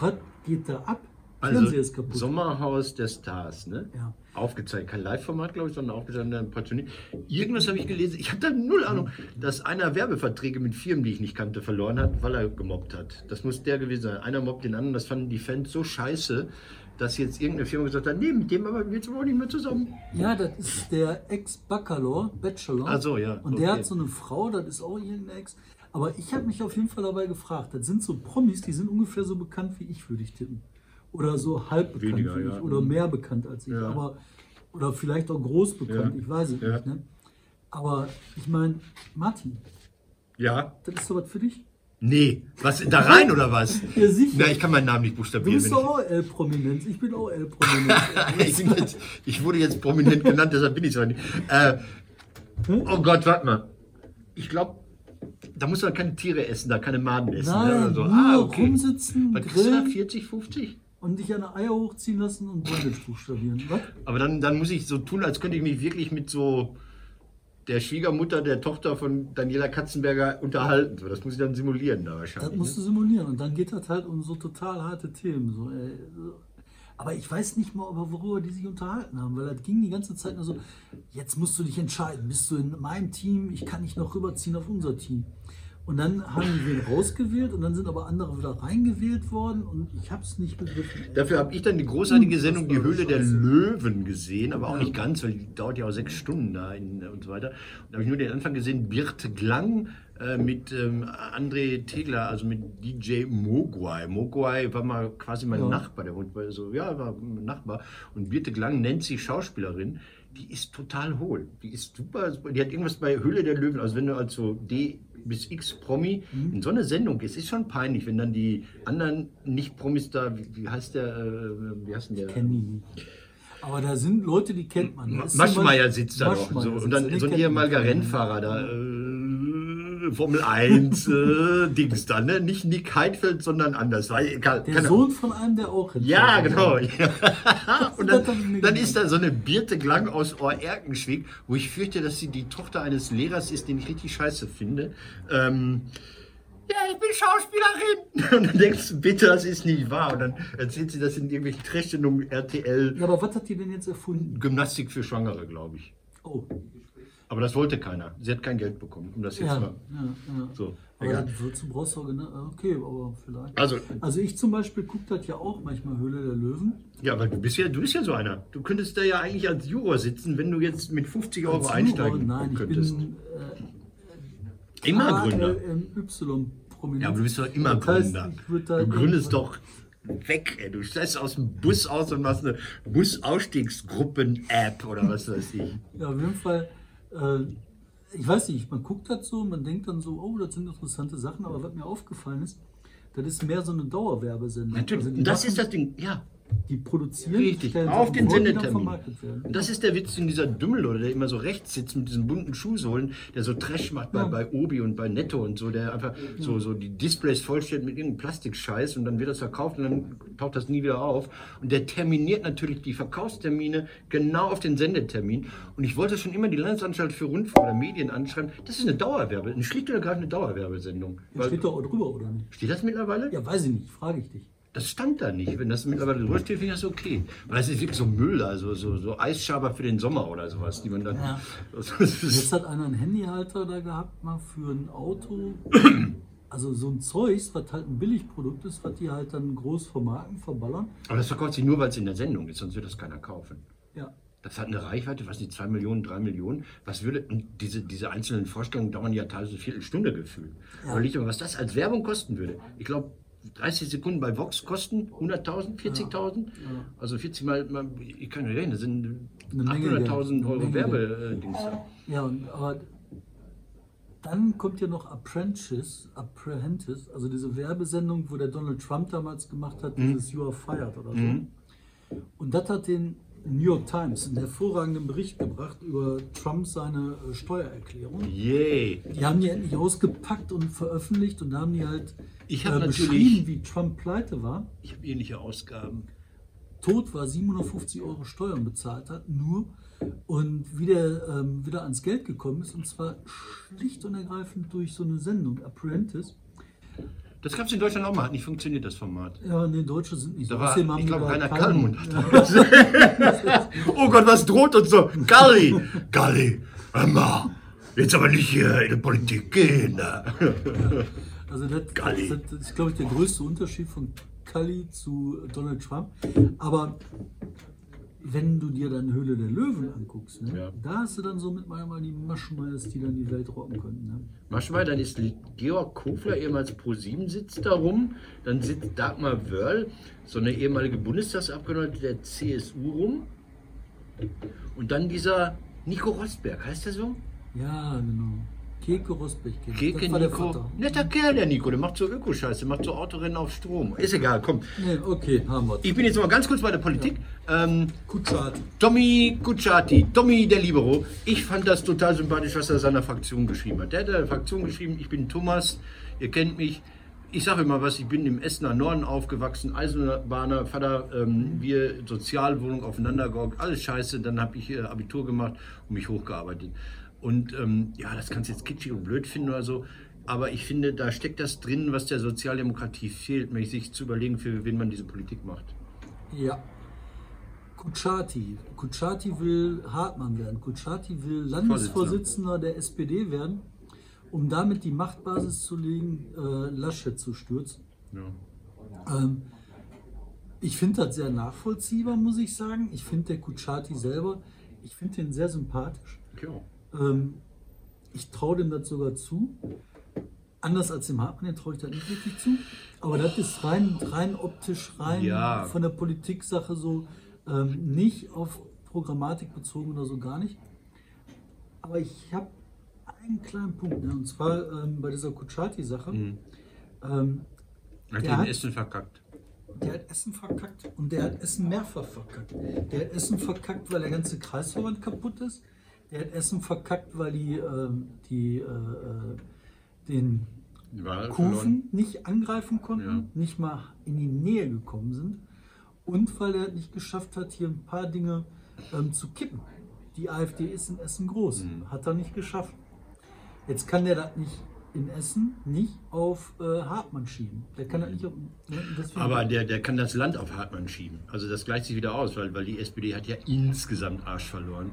was geht da ab? Also Sommerhaus der Stars, ne? Ja. Aufgezeigt, kein Live-Format, glaube ich, sondern aufgezeigt portioniert. Irgendwas habe ich gelesen, ich habe da null Ahnung, dass einer Werbeverträge mit Firmen, die ich nicht kannte, verloren hat, weil er gemobbt hat. Das muss der gewesen sein. Einer mobbt den anderen, das fanden die Fans so scheiße, dass jetzt irgendeine Firma gesagt hat, nee, mit dem aber wir jetzt auch nicht mehr zusammen. Ja, das ist der Ex-Bachelor, Bachelor. Ach so, ja. Und okay. der hat so eine Frau, das ist auch irgendein Ex. Aber ich habe mich auf jeden Fall dabei gefragt, das sind so Promis, die sind ungefähr so bekannt wie ich, würde ich tippen oder so halb bekannt Weniger, ja. ich, oder mehr bekannt als ich. Ja. Aber, oder vielleicht auch groß bekannt, ich weiß es nicht. Ne? Aber ich meine, Martin. Ja. Das ist sowas für dich? Nee, was da rein oder was? Ja, sicher. Na, ich kann meinen Namen nicht buchstabieren. Du bist doch auch L-Prominenz. Ich bin auch L-Prominenz. ich, ich, wurde jetzt prominent genannt, deshalb bin ich so nicht. Äh, oh Gott, warte mal. Ich glaube, da muss man keine Tiere essen, da keine Maden essen. Ne, Nein, ne? so. ah, okay. rumsitzen, Was grillen. 40, 50? Und dich eine Eier hochziehen lassen und Bondage buchstabieren. Was? Aber dann, dann muss ich so tun, als könnte ich mich wirklich mit so der Schwiegermutter der Tochter von Daniela Katzenberger unterhalten. So, das muss ich dann simulieren da wahrscheinlich. Das musst ne? du simulieren. Und dann geht das halt um so total harte Themen. So, ey. Aber ich weiß nicht mal, worüber die sich unterhalten haben, weil das ging die ganze Zeit nur so, jetzt musst du dich entscheiden, bist du in meinem Team, ich kann dich noch rüberziehen auf unser Team. Und dann haben die wen rausgewählt und dann sind aber andere wieder reingewählt worden und ich habe es nicht begriffen. Dafür habe ich dann die großartige Sendung Die Höhle der Löwen gesehen, aber auch nicht ganz, weil die dauert ja auch sechs Stunden da in, und so weiter. Und da habe ich nur den Anfang gesehen, Birte Glang äh, mit ähm, André Tegler, also mit DJ Mogwai. Mogwai war mal quasi mein ja. Nachbar, der wohnt bei so, ja, war Nachbar. Und Birte Glang nennt sich Schauspielerin die ist total hohl. Die ist super. Die hat irgendwas bei Höhle der Löwen. Also wenn du als so D bis X Promi Mhm. in so eine Sendung gehst, ist schon peinlich, wenn dann die anderen Nicht-Promis da, wie, wie heißt der, äh, wie heißt denn der? Kennen die nicht. Aber da sind Leute, die kennt man. Maschmeyer sitzt da noch. So, und dann so ein ehemaliger. Rennfahrer da. Äh, Formel 1 äh, Dings da, ne? Nicht Nick Heidfeld, sondern anders. Weil, egal, Der keine- Sohn von einem, der auch Ja, genau. Ja. Und dann, dann ist da so eine Birte Glang aus Ohr-Erkenschwick, wo ich fürchte, dass sie die Tochter eines Lehrers ist, den ich richtig scheiße finde. Ähm, ja, ich bin Schauspielerin. Und dann denkst du, bitte, das ist nicht wahr. Und dann erzählt sie das in irgendwelchen Trashsendungen RTL. Ja, aber was hat die denn jetzt erfunden? Gymnastik für Schwangere, glaube ich. Oh, Aber das wollte keiner. Sie hat kein Geld bekommen, um das jetzt ja, mal. ja, ja. So, Aber egal. das wozu brauchst du genau, okay, aber vielleicht. Also, Also ich zum Beispiel gucke das ja auch manchmal Höhle der Löwen. ja, aber du bist ja, du bist ja so einer. Du könntest da ja eigentlich als Juror sitzen, wenn du jetzt mit 50 Euro Als einsteigen Juror, Nein, könntest. bin äh, Immer Gründer. Y-Prominent. Ja, aber du bist doch immer Das heißt, Gründer. Du gründest doch weg, ey. Du steigst aus dem Bus aus und machst eine Busausstiegsgruppen-App oder was weiß ich. Ja, auf jeden Fall. Äh, ich weiß nicht, man guckt das so, man denkt dann so, oh, das sind interessante Sachen, aber was mir aufgefallen ist, das ist mehr so eine Dauerwerbesendung. Natürlich. Also das machen- ist das Ding, ja. Die produzieren, Richtig, auf den Sendetermin. Und das ist der Witz in dieser Dümmel, oder der immer so rechts sitzt mit diesen bunten Schuhsohlen, der so Trash macht bei, Ja. bei Obi und bei Netto und so, der einfach so, so die Displays vollstellt mit irgendeinem Plastikscheiß und dann wird das verkauft und dann taucht das nie wieder auf. Und der terminiert natürlich die Verkaufstermine genau auf den Sendetermin. Und ich wollte schon immer die Landesanstalt für Rundfunk oder Medien anschreiben, das ist eine Dauerwerbe, eine schlicht und ergreifende Dauerwerbesendung. Das Weil, steht da auch drüber, oder nicht? steht das mittlerweile? Ja, weiß ich nicht, frage ich dich. Das stand da nicht. Wenn das mittlerweile steht, finde ich das okay. Weil das ist wirklich so Müll, also so, so Eisschaber für den Sommer oder sowas, die man dann. Ja. Jetzt hat einer einen Handyhalter da gehabt, mal für ein Auto. Also so ein Zeugs, was halt ein Billigprodukt ist, was die halt dann groß vermarkten, verballern. Aber das verkauft sich nur, weil es in der Sendung ist, sonst wird das keiner kaufen. Ja. Das hat eine Reichweite, was nicht, 2 Millionen, 3 Millionen. Was würde, und diese, diese einzelnen Vorstellungen dauern ja teilweise eine Viertelstunde gefühlt. Ja. Überleg mal, was das als Werbung kosten würde. Ich glaube, 30 Sekunden bei Vox kosten 100.000, 40.000. Also 40 mal, mal, ich kann nicht reden, das sind Eine Menge Geld. 800.000 Eine Euro Werbedings. Ja, und, aber dann kommt ja noch Apprentice, Apprentice, also diese Werbesendung, wo der Donald Trump damals gemacht hat, Mhm. dieses You are fired oder so. Und das hat den New York Times einen hervorragenden Bericht gebracht über Trump seine äh, Steuererklärung. Yay! Die haben die endlich ausgepackt und veröffentlicht und da haben die halt natürlich- beschrieben, wie Trump pleite war, Ich habe ähnliche Ausgaben. tot war, 750 Euro Steuern bezahlt hat, nur und wieder, ähm, wieder ans Geld gekommen ist und zwar schlicht und ergreifend durch so eine Sendung, Apprentice. Das gab es in Deutschland auch mal, hat nicht funktioniert, das Format. Ja, nee, Deutsche sind nicht Da so. war, Außerdem ich glaube, da Rainer Kallmund hat Oh Gott, was droht uns so? Galli! Galli! Mal! Jetzt aber nicht hier in die Politik gehen. Ne? Also das, Galli. das, das ist, glaube ich, der größte Unterschied von Cully zu Donald Trump. Aber wenn du dir dann Höhle der Löwen anguckst, ne, Ja. da hast du dann so mit mal die Maschenmeyers, die dann die Welt rocken können. Ne? Maschmeier, dann ist Georg Kofler, ehemals Pro7, sitzt da rum. Dann sitzt Dagmar Wörl, so eine ehemalige Bundestagsabgeordnete der CSU rum. Und dann dieser Nico Rosberg, heißt der so? Ja, genau. Keke Rosbech. kenn ich. Keke Nico. Netter Kerl, der Nico, der macht so Ökoscheiße, macht so Autorennen auf Strom. Ist egal, komm. Nee, okay, haben wir. Ich bin jetzt mal ganz kurz bei der Politik. Ähm, Kutschat. Tommy Kutschaty, Tommy der Libero. Ich fand das total sympathisch, was er seiner Fraktion geschrieben hat. Der hat der Fraktion geschrieben, ich bin Thomas, ihr kennt mich. Ich sage immer was, ich bin im Essener Norden aufgewachsen, Eisenbahner, Vater, ähm, wir Sozialwohnung aufeinander gehockt, alles scheiße. Dann habe ich äh, Abitur gemacht und mich hochgearbeitet. Und ähm, ja, das kannst du jetzt kitschig und blöd finden oder so. Aber ich finde, da steckt das drin, was der Sozialdemokratie fehlt, nämlich sich zu überlegen, für wen man diese Politik macht. Ja. Kutschaty. Kutschaty will Hartmann werden. Kutschaty will Landesvorsitzender der SPD werden, um damit die Machtbasis zu legen, äh, Laschet zu stürzen. Ja. Ähm, ich finde das sehr nachvollziehbar, muss ich sagen. Ich finde der Kutschaty selber, ich finde den sehr sympathisch. Okay. Ähm, ich traue dem das sogar zu. Anders als dem Hartmann, traue ich das nicht wirklich zu. Aber das ist rein, rein optisch, rein Ja. von der Politik-Sache so, ähm, nicht auf Programmatik bezogen oder so gar nicht. Aber ich habe einen kleinen Punkt, ne? und zwar ähm, bei dieser Kuchati-Sache. Mhm. Ähm, Hat Der hat- Essen verkackt. der hat Essen verkackt und der hat Essen mehrfach verkackt. Der hat Essen verkackt, weil der ganze Kreisverband kaputt ist. Der hat Essen verkackt, weil die, ähm, die äh, äh, den Kufen nicht angreifen konnten, Ja. nicht mal in die Nähe gekommen sind und weil er nicht geschafft hat, hier ein paar Dinge ähm, zu kippen. Die AfD ist in Essen groß, Mhm. hat er nicht geschafft. Jetzt kann der das nicht in Essen nicht auf äh, Hartmann schieben. Der kann das nicht auf. ne, Aber der, der kann das Land auf Hartmann schieben. Also das gleicht sich wieder aus, weil, weil die SPD hat ja insgesamt Arsch verloren.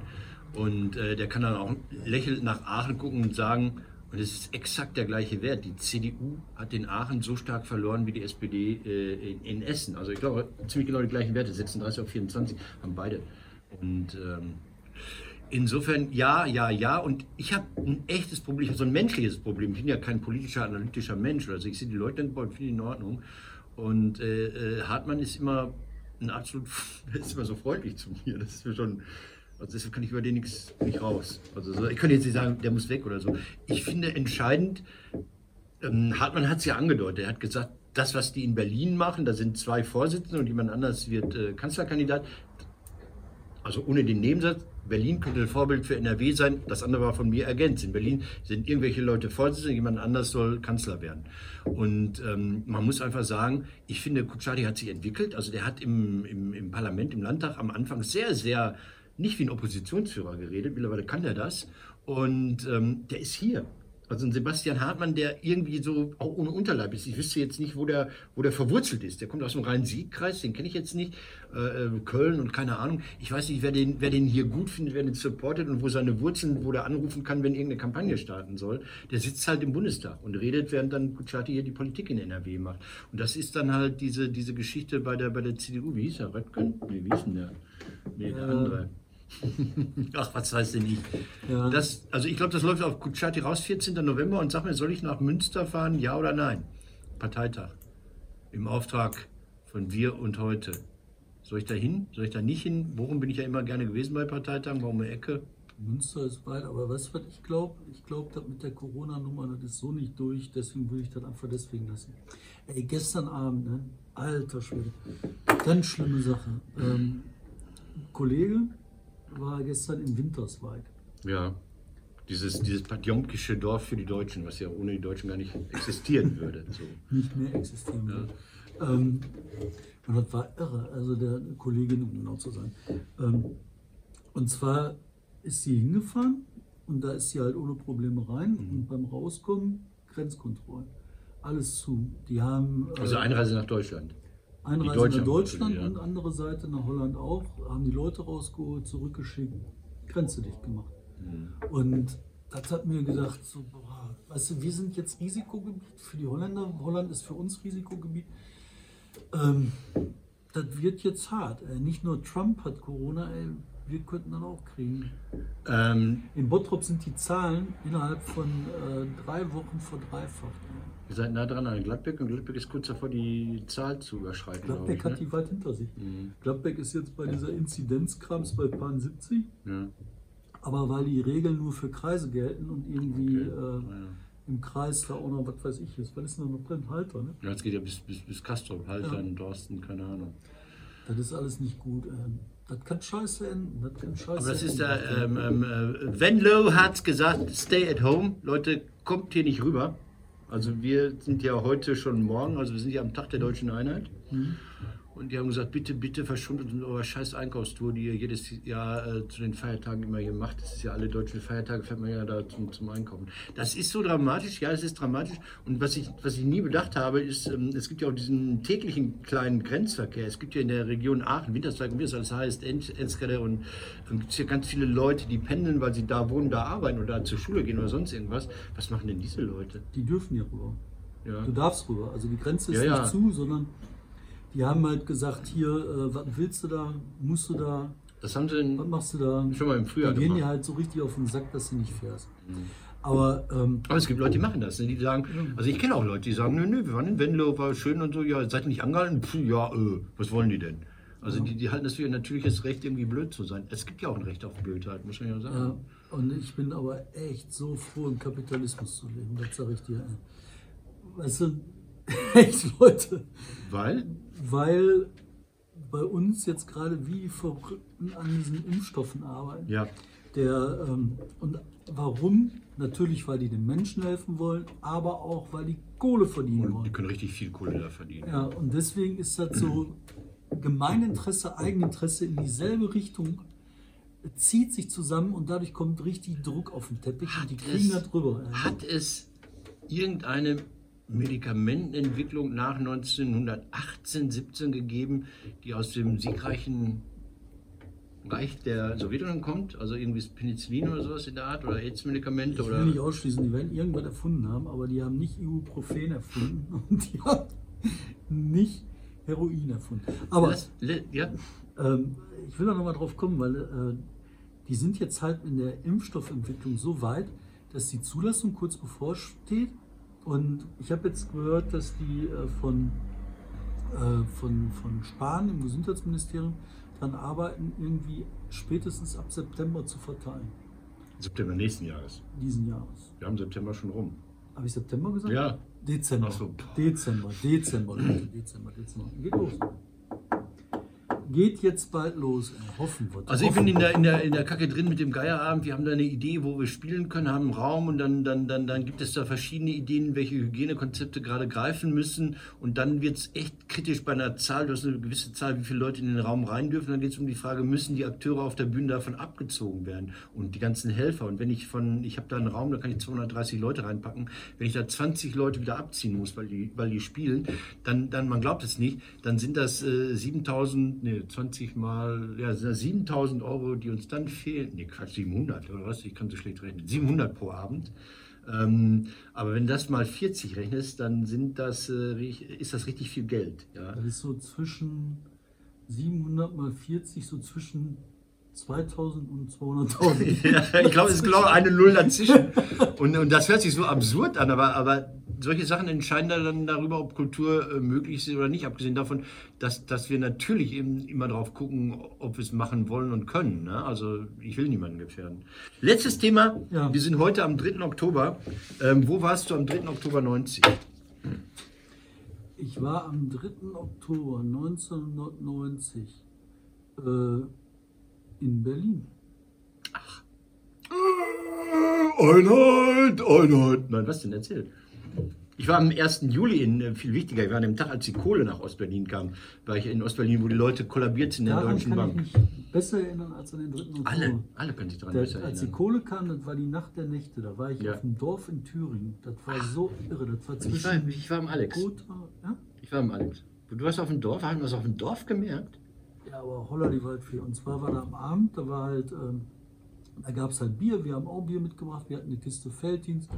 Und äh, der kann dann auch lächelnd nach Aachen gucken und sagen, und es ist exakt der gleiche Wert, die CDU hat den Aachen so stark verloren wie die SPD äh, in, in Essen. Also ich glaube, ziemlich genau die gleichen Werte, 36 auf 24 haben beide. Und ähm, Insofern ja, ja, ja. Und ich habe ein echtes Problem, ich habe so ein menschliches Problem. Ich bin ja kein politischer, analytischer Mensch. Also ich sehe die Leute in Bonn, finde in Ordnung. Und äh, äh, Hartmann ist immer ein absolut, ist immer so freundlich zu mir. Das ist mir schon, also deshalb kann ich über den nichts nicht raus. Also so, ich kann jetzt nicht sagen, der muss weg oder so. Ich finde entscheidend, ähm, Hartmann hat es ja angedeutet. Er hat gesagt, das, was die in Berlin machen, da sind zwei Vorsitzende und jemand anders wird äh, Kanzlerkandidat. Also ohne den Nebensatz, Berlin könnte ein Vorbild für NRW sein, das andere war von mir ergänzt. In Berlin sind irgendwelche Leute Vorsitzende, jemand anders soll Kanzler werden. Und ähm, man muss einfach sagen, ich finde, Kutschaty hat sich entwickelt. Also der hat im, im, im Parlament, im Landtag am Anfang sehr, sehr, nicht wie ein Oppositionsführer geredet, mittlerweile kann er das. Und ähm, der ist hier. Also ein Sebastian Hartmann, der irgendwie so auch ohne Unterleib ist. Ich wüsste jetzt nicht, wo der, wo der verwurzelt ist. Der kommt aus dem Rhein-Sieg-Kreis, den kenne ich jetzt nicht. Äh, äh, Köln und keine Ahnung. Ich weiß nicht, wer den, wer den hier gut findet, wer den supportet und wo seine Wurzeln, wo der anrufen kann, wenn irgendeine Kampagne starten soll. Der sitzt halt im Bundestag und redet, während dann Kutschaty hier die Politik in NRW macht. Und das ist dann halt diese, diese Geschichte bei der, bei der CDU. Wie hieß er? Röttgen? Nee, wie hieß denn der? Nee, der Äh, andere. Ach, was heißt denn nicht? Ja. Das, also ich glaube, das läuft auf Kutschaty raus, 14. November. Und sag mir, soll ich nach Münster fahren, ja oder nein? Parteitag. Im Auftrag von Wir und Heute. Soll ich da hin? Soll ich da nicht hin? Bochum bin ich ja immer gerne gewesen bei Parteitagen, warum eine Ecke? Münster ist weit, aber weißt du, was ich glaube? Ich glaube, das mit der Corona-Nummer, das ist so nicht durch, deswegen würde ich das einfach deswegen lassen. Ey, gestern Abend, ne? Alter Schwede. Ganz schlimme Sache. Ähm, Kollege war gestern in Winterswijk. Ja. Dieses, dieses Patjomkische Dorf für die Deutschen, was ja ohne die Deutschen gar nicht existieren würde. So. nicht mehr existieren wird. Ähm, und das war irre, also der Kollegin, um genau zu sein. Ähm, und zwar ist sie hingefahren und da ist sie halt ohne Probleme rein und beim Rauskommen Grenzkontrollen. Alles zu. Die haben äh, Also Einreise nach Deutschland. Einreise nach Deutschland ja. und andere Seite nach Holland auch, haben die Leute rausgeholt, zurückgeschickt, Grenze dicht gemacht. Mhm. Und das hat mir gedacht, so, boah, weißt du, wir sind jetzt Risikogebiet für die Holländer, Holland ist für uns Risikogebiet. Ähm, das wird jetzt hart. Ey. Nicht nur Trump hat Corona, ey, wir könnten dann auch kriegen. Ähm, In Bottrop sind die Zahlen innerhalb von äh, drei Wochen verdreifacht. ey. Ihr seid nah dran an Gladbeck und Gladbeck ist kurz davor, die Zahl zu überschreiten. Gladbeck ich, hat ne? die weit hinter sich. Mhm. Gladbeck ist jetzt bei dieser Inzidenzkrams bei Pan 70, Ja. aber weil die Regeln nur für Kreise gelten und irgendwie Okay. äh, Ja. im Kreis da auch noch, was weiß ich ist, was ist denn da noch drin? Halter, ne? Ja, es geht ja bis, bis, bis Castro, Haltern, Dorsten, keine Ahnung. Das ist alles nicht gut. Ähm, das kann scheiße enden. Das kann scheiße Aber das ist ja, ähm, ähm, äh, Venlo hat gesagt, stay at home. Leute, kommt hier nicht rüber. Also wir sind ja heute schon morgen, also wir sind ja am Tag der deutschen Einheit. Und die haben gesagt, bitte, bitte verschwindet mit eurer scheiß Einkaufstour, die ihr jedes Jahr äh, zu den Feiertagen immer hier macht. Das ist ja alle deutschen Feiertage, fährt man ja da zum, zum Einkaufen. Das ist so dramatisch, ja, es ist dramatisch. Und was ich, was ich nie bedacht habe, ist, ähm, es gibt ja auch diesen täglichen kleinen Grenzverkehr. Es gibt ja in der Region Aachen, Winterswijk und wie es alles heißt, Ens- Enskede und ähm, gibt es ja ganz viele Leute, die pendeln, weil sie da wohnen, da arbeiten oder zur Schule gehen oder sonst irgendwas. Was machen denn diese Leute? Die dürfen ja rüber. Ja. Du darfst rüber. Also die Grenze ist Ja, ja. nicht zu, sondern die haben halt gesagt, hier, äh, was willst du da? Musst du da? Das haben sie in, Was machst du da? schon mal im Frühjahr Die gehen dir gemacht. halt so richtig auf den Sack, dass du nicht fährst. Aber ähm, Aber es gibt Leute, die machen das. Ne? Die sagen, also ich kenne auch Leute, die sagen, nö, nö, wir waren in Venlo, war schön und so, ja, seid ihr nicht angehalten? Puh, ja, äh, was wollen die denn? Also die, die halten das für ihr natürliches Recht, irgendwie blöd zu sein. Es gibt ja auch ein Recht auf Blödheit, muss man ja sagen. Ja, und ich bin aber echt so froh, im Kapitalismus zu leben, das sage ich dir. Weißt du, echt Leute, Weil? Weil bei uns jetzt gerade wie die Verrückten an diesen Impfstoffen arbeiten. Ja. Der, ähm, und warum? Natürlich, weil die den Menschen helfen wollen, aber auch, weil die Kohle verdienen Und die wollen. können richtig viel Kohle da verdienen. Ja, und deswegen ist das so Gemeininteresse, Eigeninteresse in dieselbe Richtung zieht sich zusammen und dadurch kommt richtig Druck auf den Teppich und die Hat kriegen es- da drüber. Hat es irgendeine Medikamentenentwicklung nach 1918, 17 gegeben, die aus dem siegreichen Reich der Sowjetunion kommt? Also irgendwie Penicillin oder sowas in der Art oder AIDS-Medikamente? Ich will Oder? nicht ausschließen, die werden irgendwas erfunden haben, aber die haben nicht Ibuprofen erfunden und die haben nicht Heroin erfunden. Aber Das, ja, ähm, ich will da nochmal drauf kommen, weil äh, die sind jetzt halt in der Impfstoffentwicklung so weit, dass die Zulassung kurz bevorsteht. Und ich habe jetzt gehört, dass die äh, von, äh, von, von Spahn im Gesundheitsministerium daran arbeiten, irgendwie spätestens ab September zu verteilen, September nächsten Jahres. diesen Jahres. Wir haben September schon rum. Habe ich September gesagt? Ja. Dezember. So. Dezember, Dezember, Leute, Dezember, Dezember. Geht los. Geht jetzt bald los. ey. Hoffen wir. Also ich bin in der, in, der, in der Kacke drin mit dem Geierabend. Wir haben da eine Idee, wo wir spielen können, haben einen Raum und dann, dann, dann, dann gibt es da verschiedene Ideen, welche Hygienekonzepte gerade greifen müssen. Und dann wird es echt kritisch bei einer Zahl. Du hast eine gewisse Zahl, wie viele Leute in den Raum rein dürfen. Dann geht es um die Frage, müssen die Akteure auf der Bühne davon abgezogen werden? Und die ganzen Helfer. Und wenn ich von, ich habe da einen Raum, da kann ich 230 Leute reinpacken. Wenn ich da 20 Leute wieder abziehen muss, weil die, weil die spielen, dann, dann, man glaubt es nicht, dann sind das äh, 7000, nee, 20 mal, ja, sind das 7000 Euro, die uns dann fehlen. Nee, Quatsch, 700 oder was? Ich kann so schlecht rechnen. 700 pro Abend. Ähm, aber wenn das mal 40 rechnest, dann sind das, äh, ist das richtig viel Geld. Ja? Das ist so zwischen 700 mal 40, so zwischen 2000 und 200.000. Ja, ich glaube, es ist genau eine Null dazwischen. Und, und das hört sich so absurd an, aber, aber solche Sachen entscheiden dann darüber, ob Kultur äh, möglich ist oder nicht. Abgesehen davon, dass, dass wir natürlich eben immer drauf gucken, ob wir es machen wollen und können. Ne? Also ich will niemanden gefährden. Letztes Thema. Ja. Wir sind heute am 3. Oktober. Ähm, wo warst du am 3. Oktober 90? Ich war am 3. Oktober 1990 äh, in Berlin. Einheit, Einheit. Nein, was denn? Erzähl. Ich war am 1. Juli in, äh, viel wichtiger, ich war an dem Tag, als die Kohle nach Ostberlin kam, war ich in Ostberlin, wo die Leute kollabiert sind in der Daran Deutschen kann Bank. ich mich besser erinnern als an den 3. Oktober. Alle, alle können sich daran Der, besser als die erinnern. Kohle kam, das war die Nacht der Nächte. Da war ich Ja. auf dem Dorf in Thüringen. Das war so irre. Das war Ich war, zwischen ich war am Alex. Gotha, ja? Ich war am Alex. Du warst auf dem Dorf, haben wir das auf dem Dorf gemerkt? Ja, aber holla die Waldfee. Und zwar war da am Abend, da war halt, ähm, da gab es halt Bier, wir haben auch Bier mitgebracht, wir hatten eine Kiste Felddienst.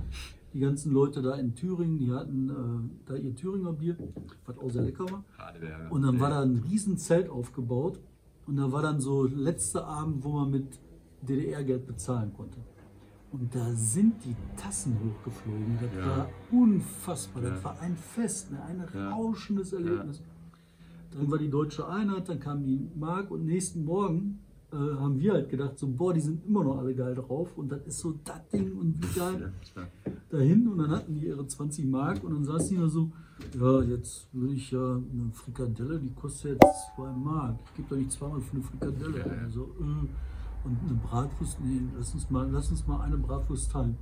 Die ganzen Leute da in Thüringen, die hatten äh, da ihr Thüringer Bier, was auch sehr lecker war. Und dann war da ein riesen Zelt aufgebaut und da war dann so letzter Abend, wo man mit DDR-Geld bezahlen konnte. Und da sind die Tassen hochgeflogen. Das Ja. war unfassbar. Das Ja. war ein Fest, ne? ein Ja. rauschendes Erlebnis. Dann war die deutsche Einheit, dann kam die Mark und nächsten Morgen äh, haben wir halt gedacht, so, boah, die sind immer noch alle geil drauf und das ist so das Ding und wie geil dahin und dann hatten die ihre 20 Mark und dann saß die da so, ja, jetzt will ich ja eine Frikadelle, die kostet jetzt 2 Mark. Ich gebe doch nicht zweimal für eine Frikadelle. Ja, ja. Also, äh, und eine Bratwurst, nee, lass uns mal, lass uns mal eine Bratwurst teilen.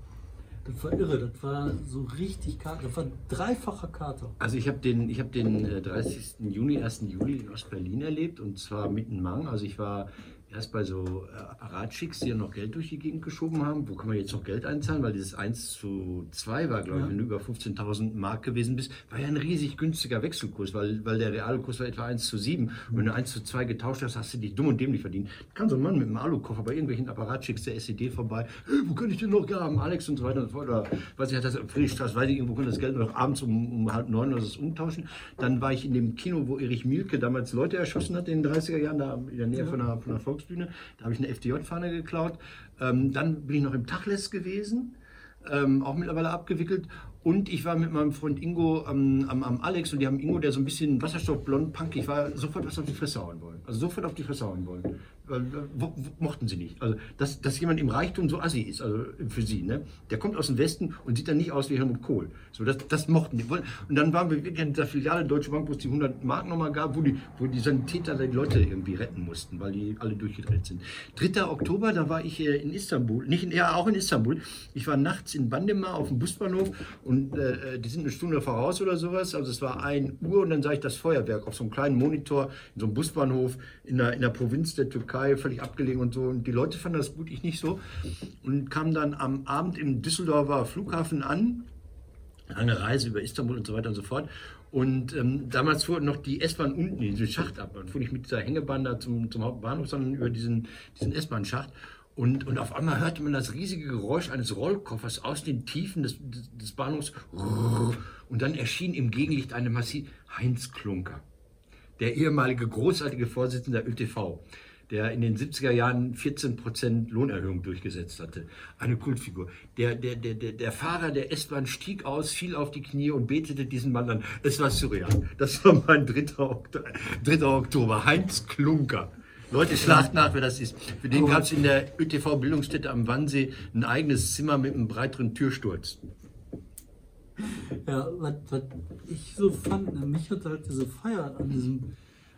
Das war irre, das war so richtig Kater, das war dreifacher Kater. Also ich habe den, hab den äh, 30. Juni, 1. Juli in Ostberlin erlebt und zwar mitten Mang. Also ich war erst bei so äh, Apparatschicks, die ja noch Geld durch die Gegend geschoben haben. Wo kann man jetzt noch Geld einzahlen? Weil dieses 1 zu 2 war, glaube ich, Ja. wenn du über 15.000 Mark gewesen bist, war ja ein riesig günstiger Wechselkurs, weil, weil der reale Kurs war etwa 1 zu 7. Und wenn du 1 zu 2 getauscht hast, hast du dich dumm und dämlich verdient. Kam so ein Mann mit einem Alukoffer bei irgendwelchen Apparatschicks der SED vorbei. Hey, wo kann ich denn noch haben? Alex und so weiter und so fort. Oder weiß ich, hat das Friedrichstraße, weiß ich, irgendwo konnte das Geld noch abends um, um halb neun oder so umtauschen. Dann war ich in dem Kino, wo Erich Mielke damals Leute erschossen hat in den 30er Jahren, da in der Nähe von, der, von der Volksbühne. Da habe ich eine FDJ-Fahne geklaut. Ähm, dann bin ich noch im Tachles gewesen. Ähm, auch mittlerweile abgewickelt. Und ich war mit meinem Freund Ingo am, am, am Alex und die haben Ingo, der so ein bisschen wasserstoffblond, punkig war, sofort was auf die Fresse hauen wollen. Also sofort auf die Fresse hauen wollen. Weil, wo, wo, mochten sie nicht. Also, dass, dass jemand im Reichtum so assi ist, also für sie, ne? Der kommt aus dem Westen und sieht dann nicht aus wie Helmut Kohl. So, das, das mochten die. Und dann waren wir wirklich in der Filiale Deutsche Bank, wo es die 100 Mark nochmal gab, wo die, wo die Sanitäter die Leute irgendwie retten mussten, weil die alle durchgedreht sind. 3. Oktober, da war ich in Istanbul, nicht in, ja, auch in Istanbul. Ich war nachts in Bandemar auf dem Busbahnhof und äh, die sind eine Stunde voraus oder sowas. Also es war 1 Uhr und dann sah ich das Feuerwerk auf so einem kleinen Monitor in so einem Busbahnhof in der, in der Provinz der Türkei, völlig abgelegen und so. Und die Leute fanden das gut, ich nicht so. Und kam dann am Abend im Düsseldorfer Flughafen an. Lange Reise über Istanbul und so weiter und so fort. Und ähm, damals fuhr noch die S-Bahn unten in den Schacht ab. Dann fuhr nicht mit dieser Hängebahn da zum, zum Hauptbahnhof, sondern über diesen, diesen S-Bahn-Schacht. Und, und auf einmal hörte man das riesige Geräusch eines Rollkoffers aus den Tiefen des, des, des Bahnhofs. Und dann erschien im Gegenlicht eine massiv Heinz Klunker, der ehemalige großartige Vorsitzende der ÖTV der in den 70er Jahren 14% Lohnerhöhung durchgesetzt hatte. Eine Kultfigur. Der, der, der, der, der Fahrer der S-Bahn stieg aus, fiel auf die Knie und betete diesen Mann an. Es war surreal. Das war mein 3. Oktober. 3. Oktober. Heinz Klunker. Leute, schlagt nach, wer das ist. Für den gab es in der ÖTV-Bildungsstätte am Wannsee ein eigenes Zimmer mit einem breiteren Türsturz. Ja, was, was ich so fand, ne, mich hat halt diese Feier an diesem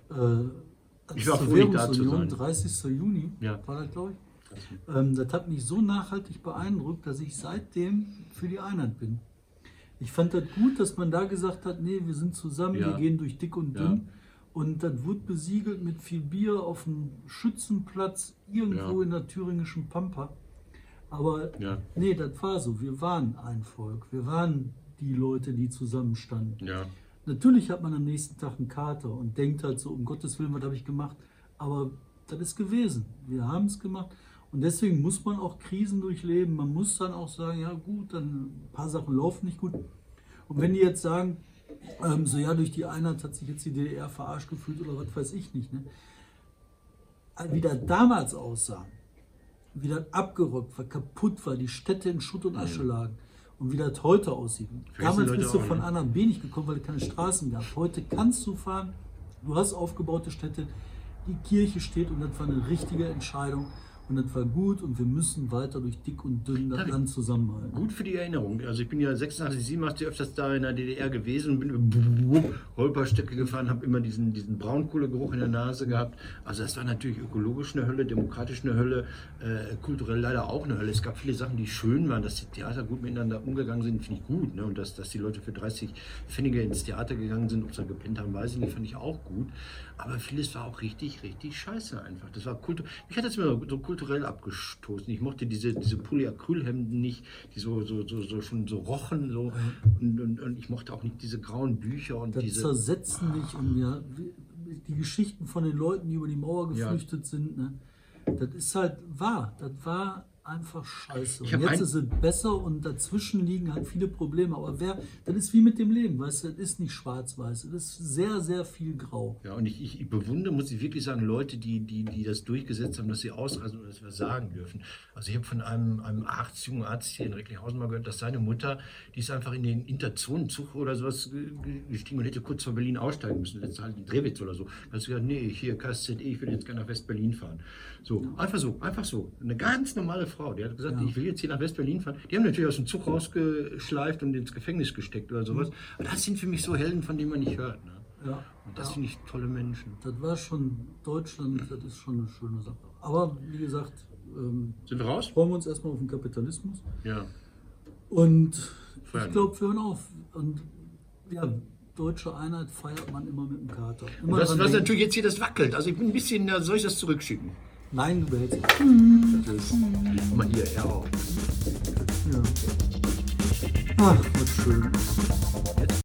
äh, ich war froh, da zu sein. 30. Juni Ja. war das, glaube ich. Ähm, das hat mich so nachhaltig beeindruckt, dass ich seitdem für die Einheit bin. Ich fand das gut, dass man da gesagt hat, nee, wir sind zusammen, Ja. wir gehen durch dick und Ja. Und das wurde besiegelt mit viel Bier auf dem Schützenplatz irgendwo Ja. in der thüringischen Pampa. Aber Ja. nee, das war so. Wir waren ein Volk. Wir waren die Leute, die zusammenstanden. Ja. Natürlich hat man am nächsten Tag einen Kater und denkt halt so, um Gottes Willen, was habe ich gemacht? Aber das ist gewesen. Wir haben es gemacht. Und deswegen muss man auch Krisen durchleben. Man muss dann auch sagen, ja gut, dann ein paar Sachen laufen nicht gut. Und wenn die jetzt sagen, ähm, so ja, durch die Einheit hat sich jetzt die DDR verarscht gefühlt oder was weiß ich nicht. Ne? Wie das damals aussah, wie das abgerückt war, kaputt war, die Städte in Schutt und Asche lagen und wie das heute aussieht. Damals bist du von ne? A nach B nicht gekommen, weil es keine Straßen gab. Heute kannst du fahren, du hast aufgebaute Städte, die Kirche steht und das war eine richtige Entscheidung und das war gut und wir müssen weiter durch dick und dünn das Darf ich- Land zusammenhalten. Gut für die Erinnerung. Also ich bin ja 86, 87 öfters da in der DDR gewesen und bin über Holperstücke gefahren, habe immer diesen, diesen Braunkohlegeruch in der Nase gehabt. Also das war natürlich ökologisch eine Hölle, demokratisch eine Hölle, äh, kulturell leider auch eine Hölle. Es gab viele Sachen, die schön waren, dass die Theater gut miteinander umgegangen sind, finde ich gut. Ne? Und dass, dass die Leute für 30 Pfennige ins Theater gegangen sind, ob sie gepennt haben, weiß ich nicht, fand ich auch gut. Aber vieles war auch richtig, richtig scheiße einfach. Das war kultur Mich hat das immer so kulturell abgestoßen. Ich mochte diese, diese Polyacrylhemden nicht, die so, so, so, so schon so rochen. So. Und, und, und ich mochte auch nicht diese grauen Bücher und Das diese. zersetzen dich und ja, die Geschichten von den Leuten, die über die Mauer Ja. geflüchtet sind, ne, das ist halt wahr. Das war einfach scheiße. Und jetzt ist es besser und dazwischen liegen halt viele Probleme. Aber wer, das ist wie mit dem Leben, weißt du, das ist nicht schwarz-weiß, das ist sehr, sehr viel grau. Ja, und ich, ich, bewundere, muss ich wirklich sagen, Leute, die, die, die das durchgesetzt haben, dass sie ausreisen und dass wir sagen dürfen. Also ich habe von einem, einem Arzt, jungen Arzt hier in Recklinghausen mal gehört, dass seine Mutter, die ist einfach in den Interzonenzug oder sowas ge- ge- gestiegen und hätte kurz vor Berlin aussteigen müssen, letzte halt in Drewitz oder so. Da hat sie gesagt, nee, hier KSZE, ich will jetzt gerne nach West-Berlin fahren. So, einfach so, einfach so. Eine ganz normale Frau, die hat gesagt, Ja. ich will jetzt hier nach West-Berlin fahren. Die haben natürlich aus dem Zug rausgeschleift und ins Gefängnis gesteckt oder sowas. Aber das sind für mich so Helden, von denen man nicht hört. Ne? Ja. Und das ja. finde ich tolle Menschen. Das war schon Deutschland, das ist schon eine schöne Sache. Aber wie gesagt, ähm, Sind wir raus? freuen wir uns erstmal auf den Kapitalismus. Ja. Und Feiern. ich glaube, wir hören auf. Und ja, deutsche Einheit feiert man immer mit dem Kater. Immer das, was denken. natürlich jetzt hier das wackelt. Also ich bin ein bisschen, soll ich das zurückschicken? Nein, du behältst es. Das ist, guck mal hier, ja auch. Ja. Ach, was schön.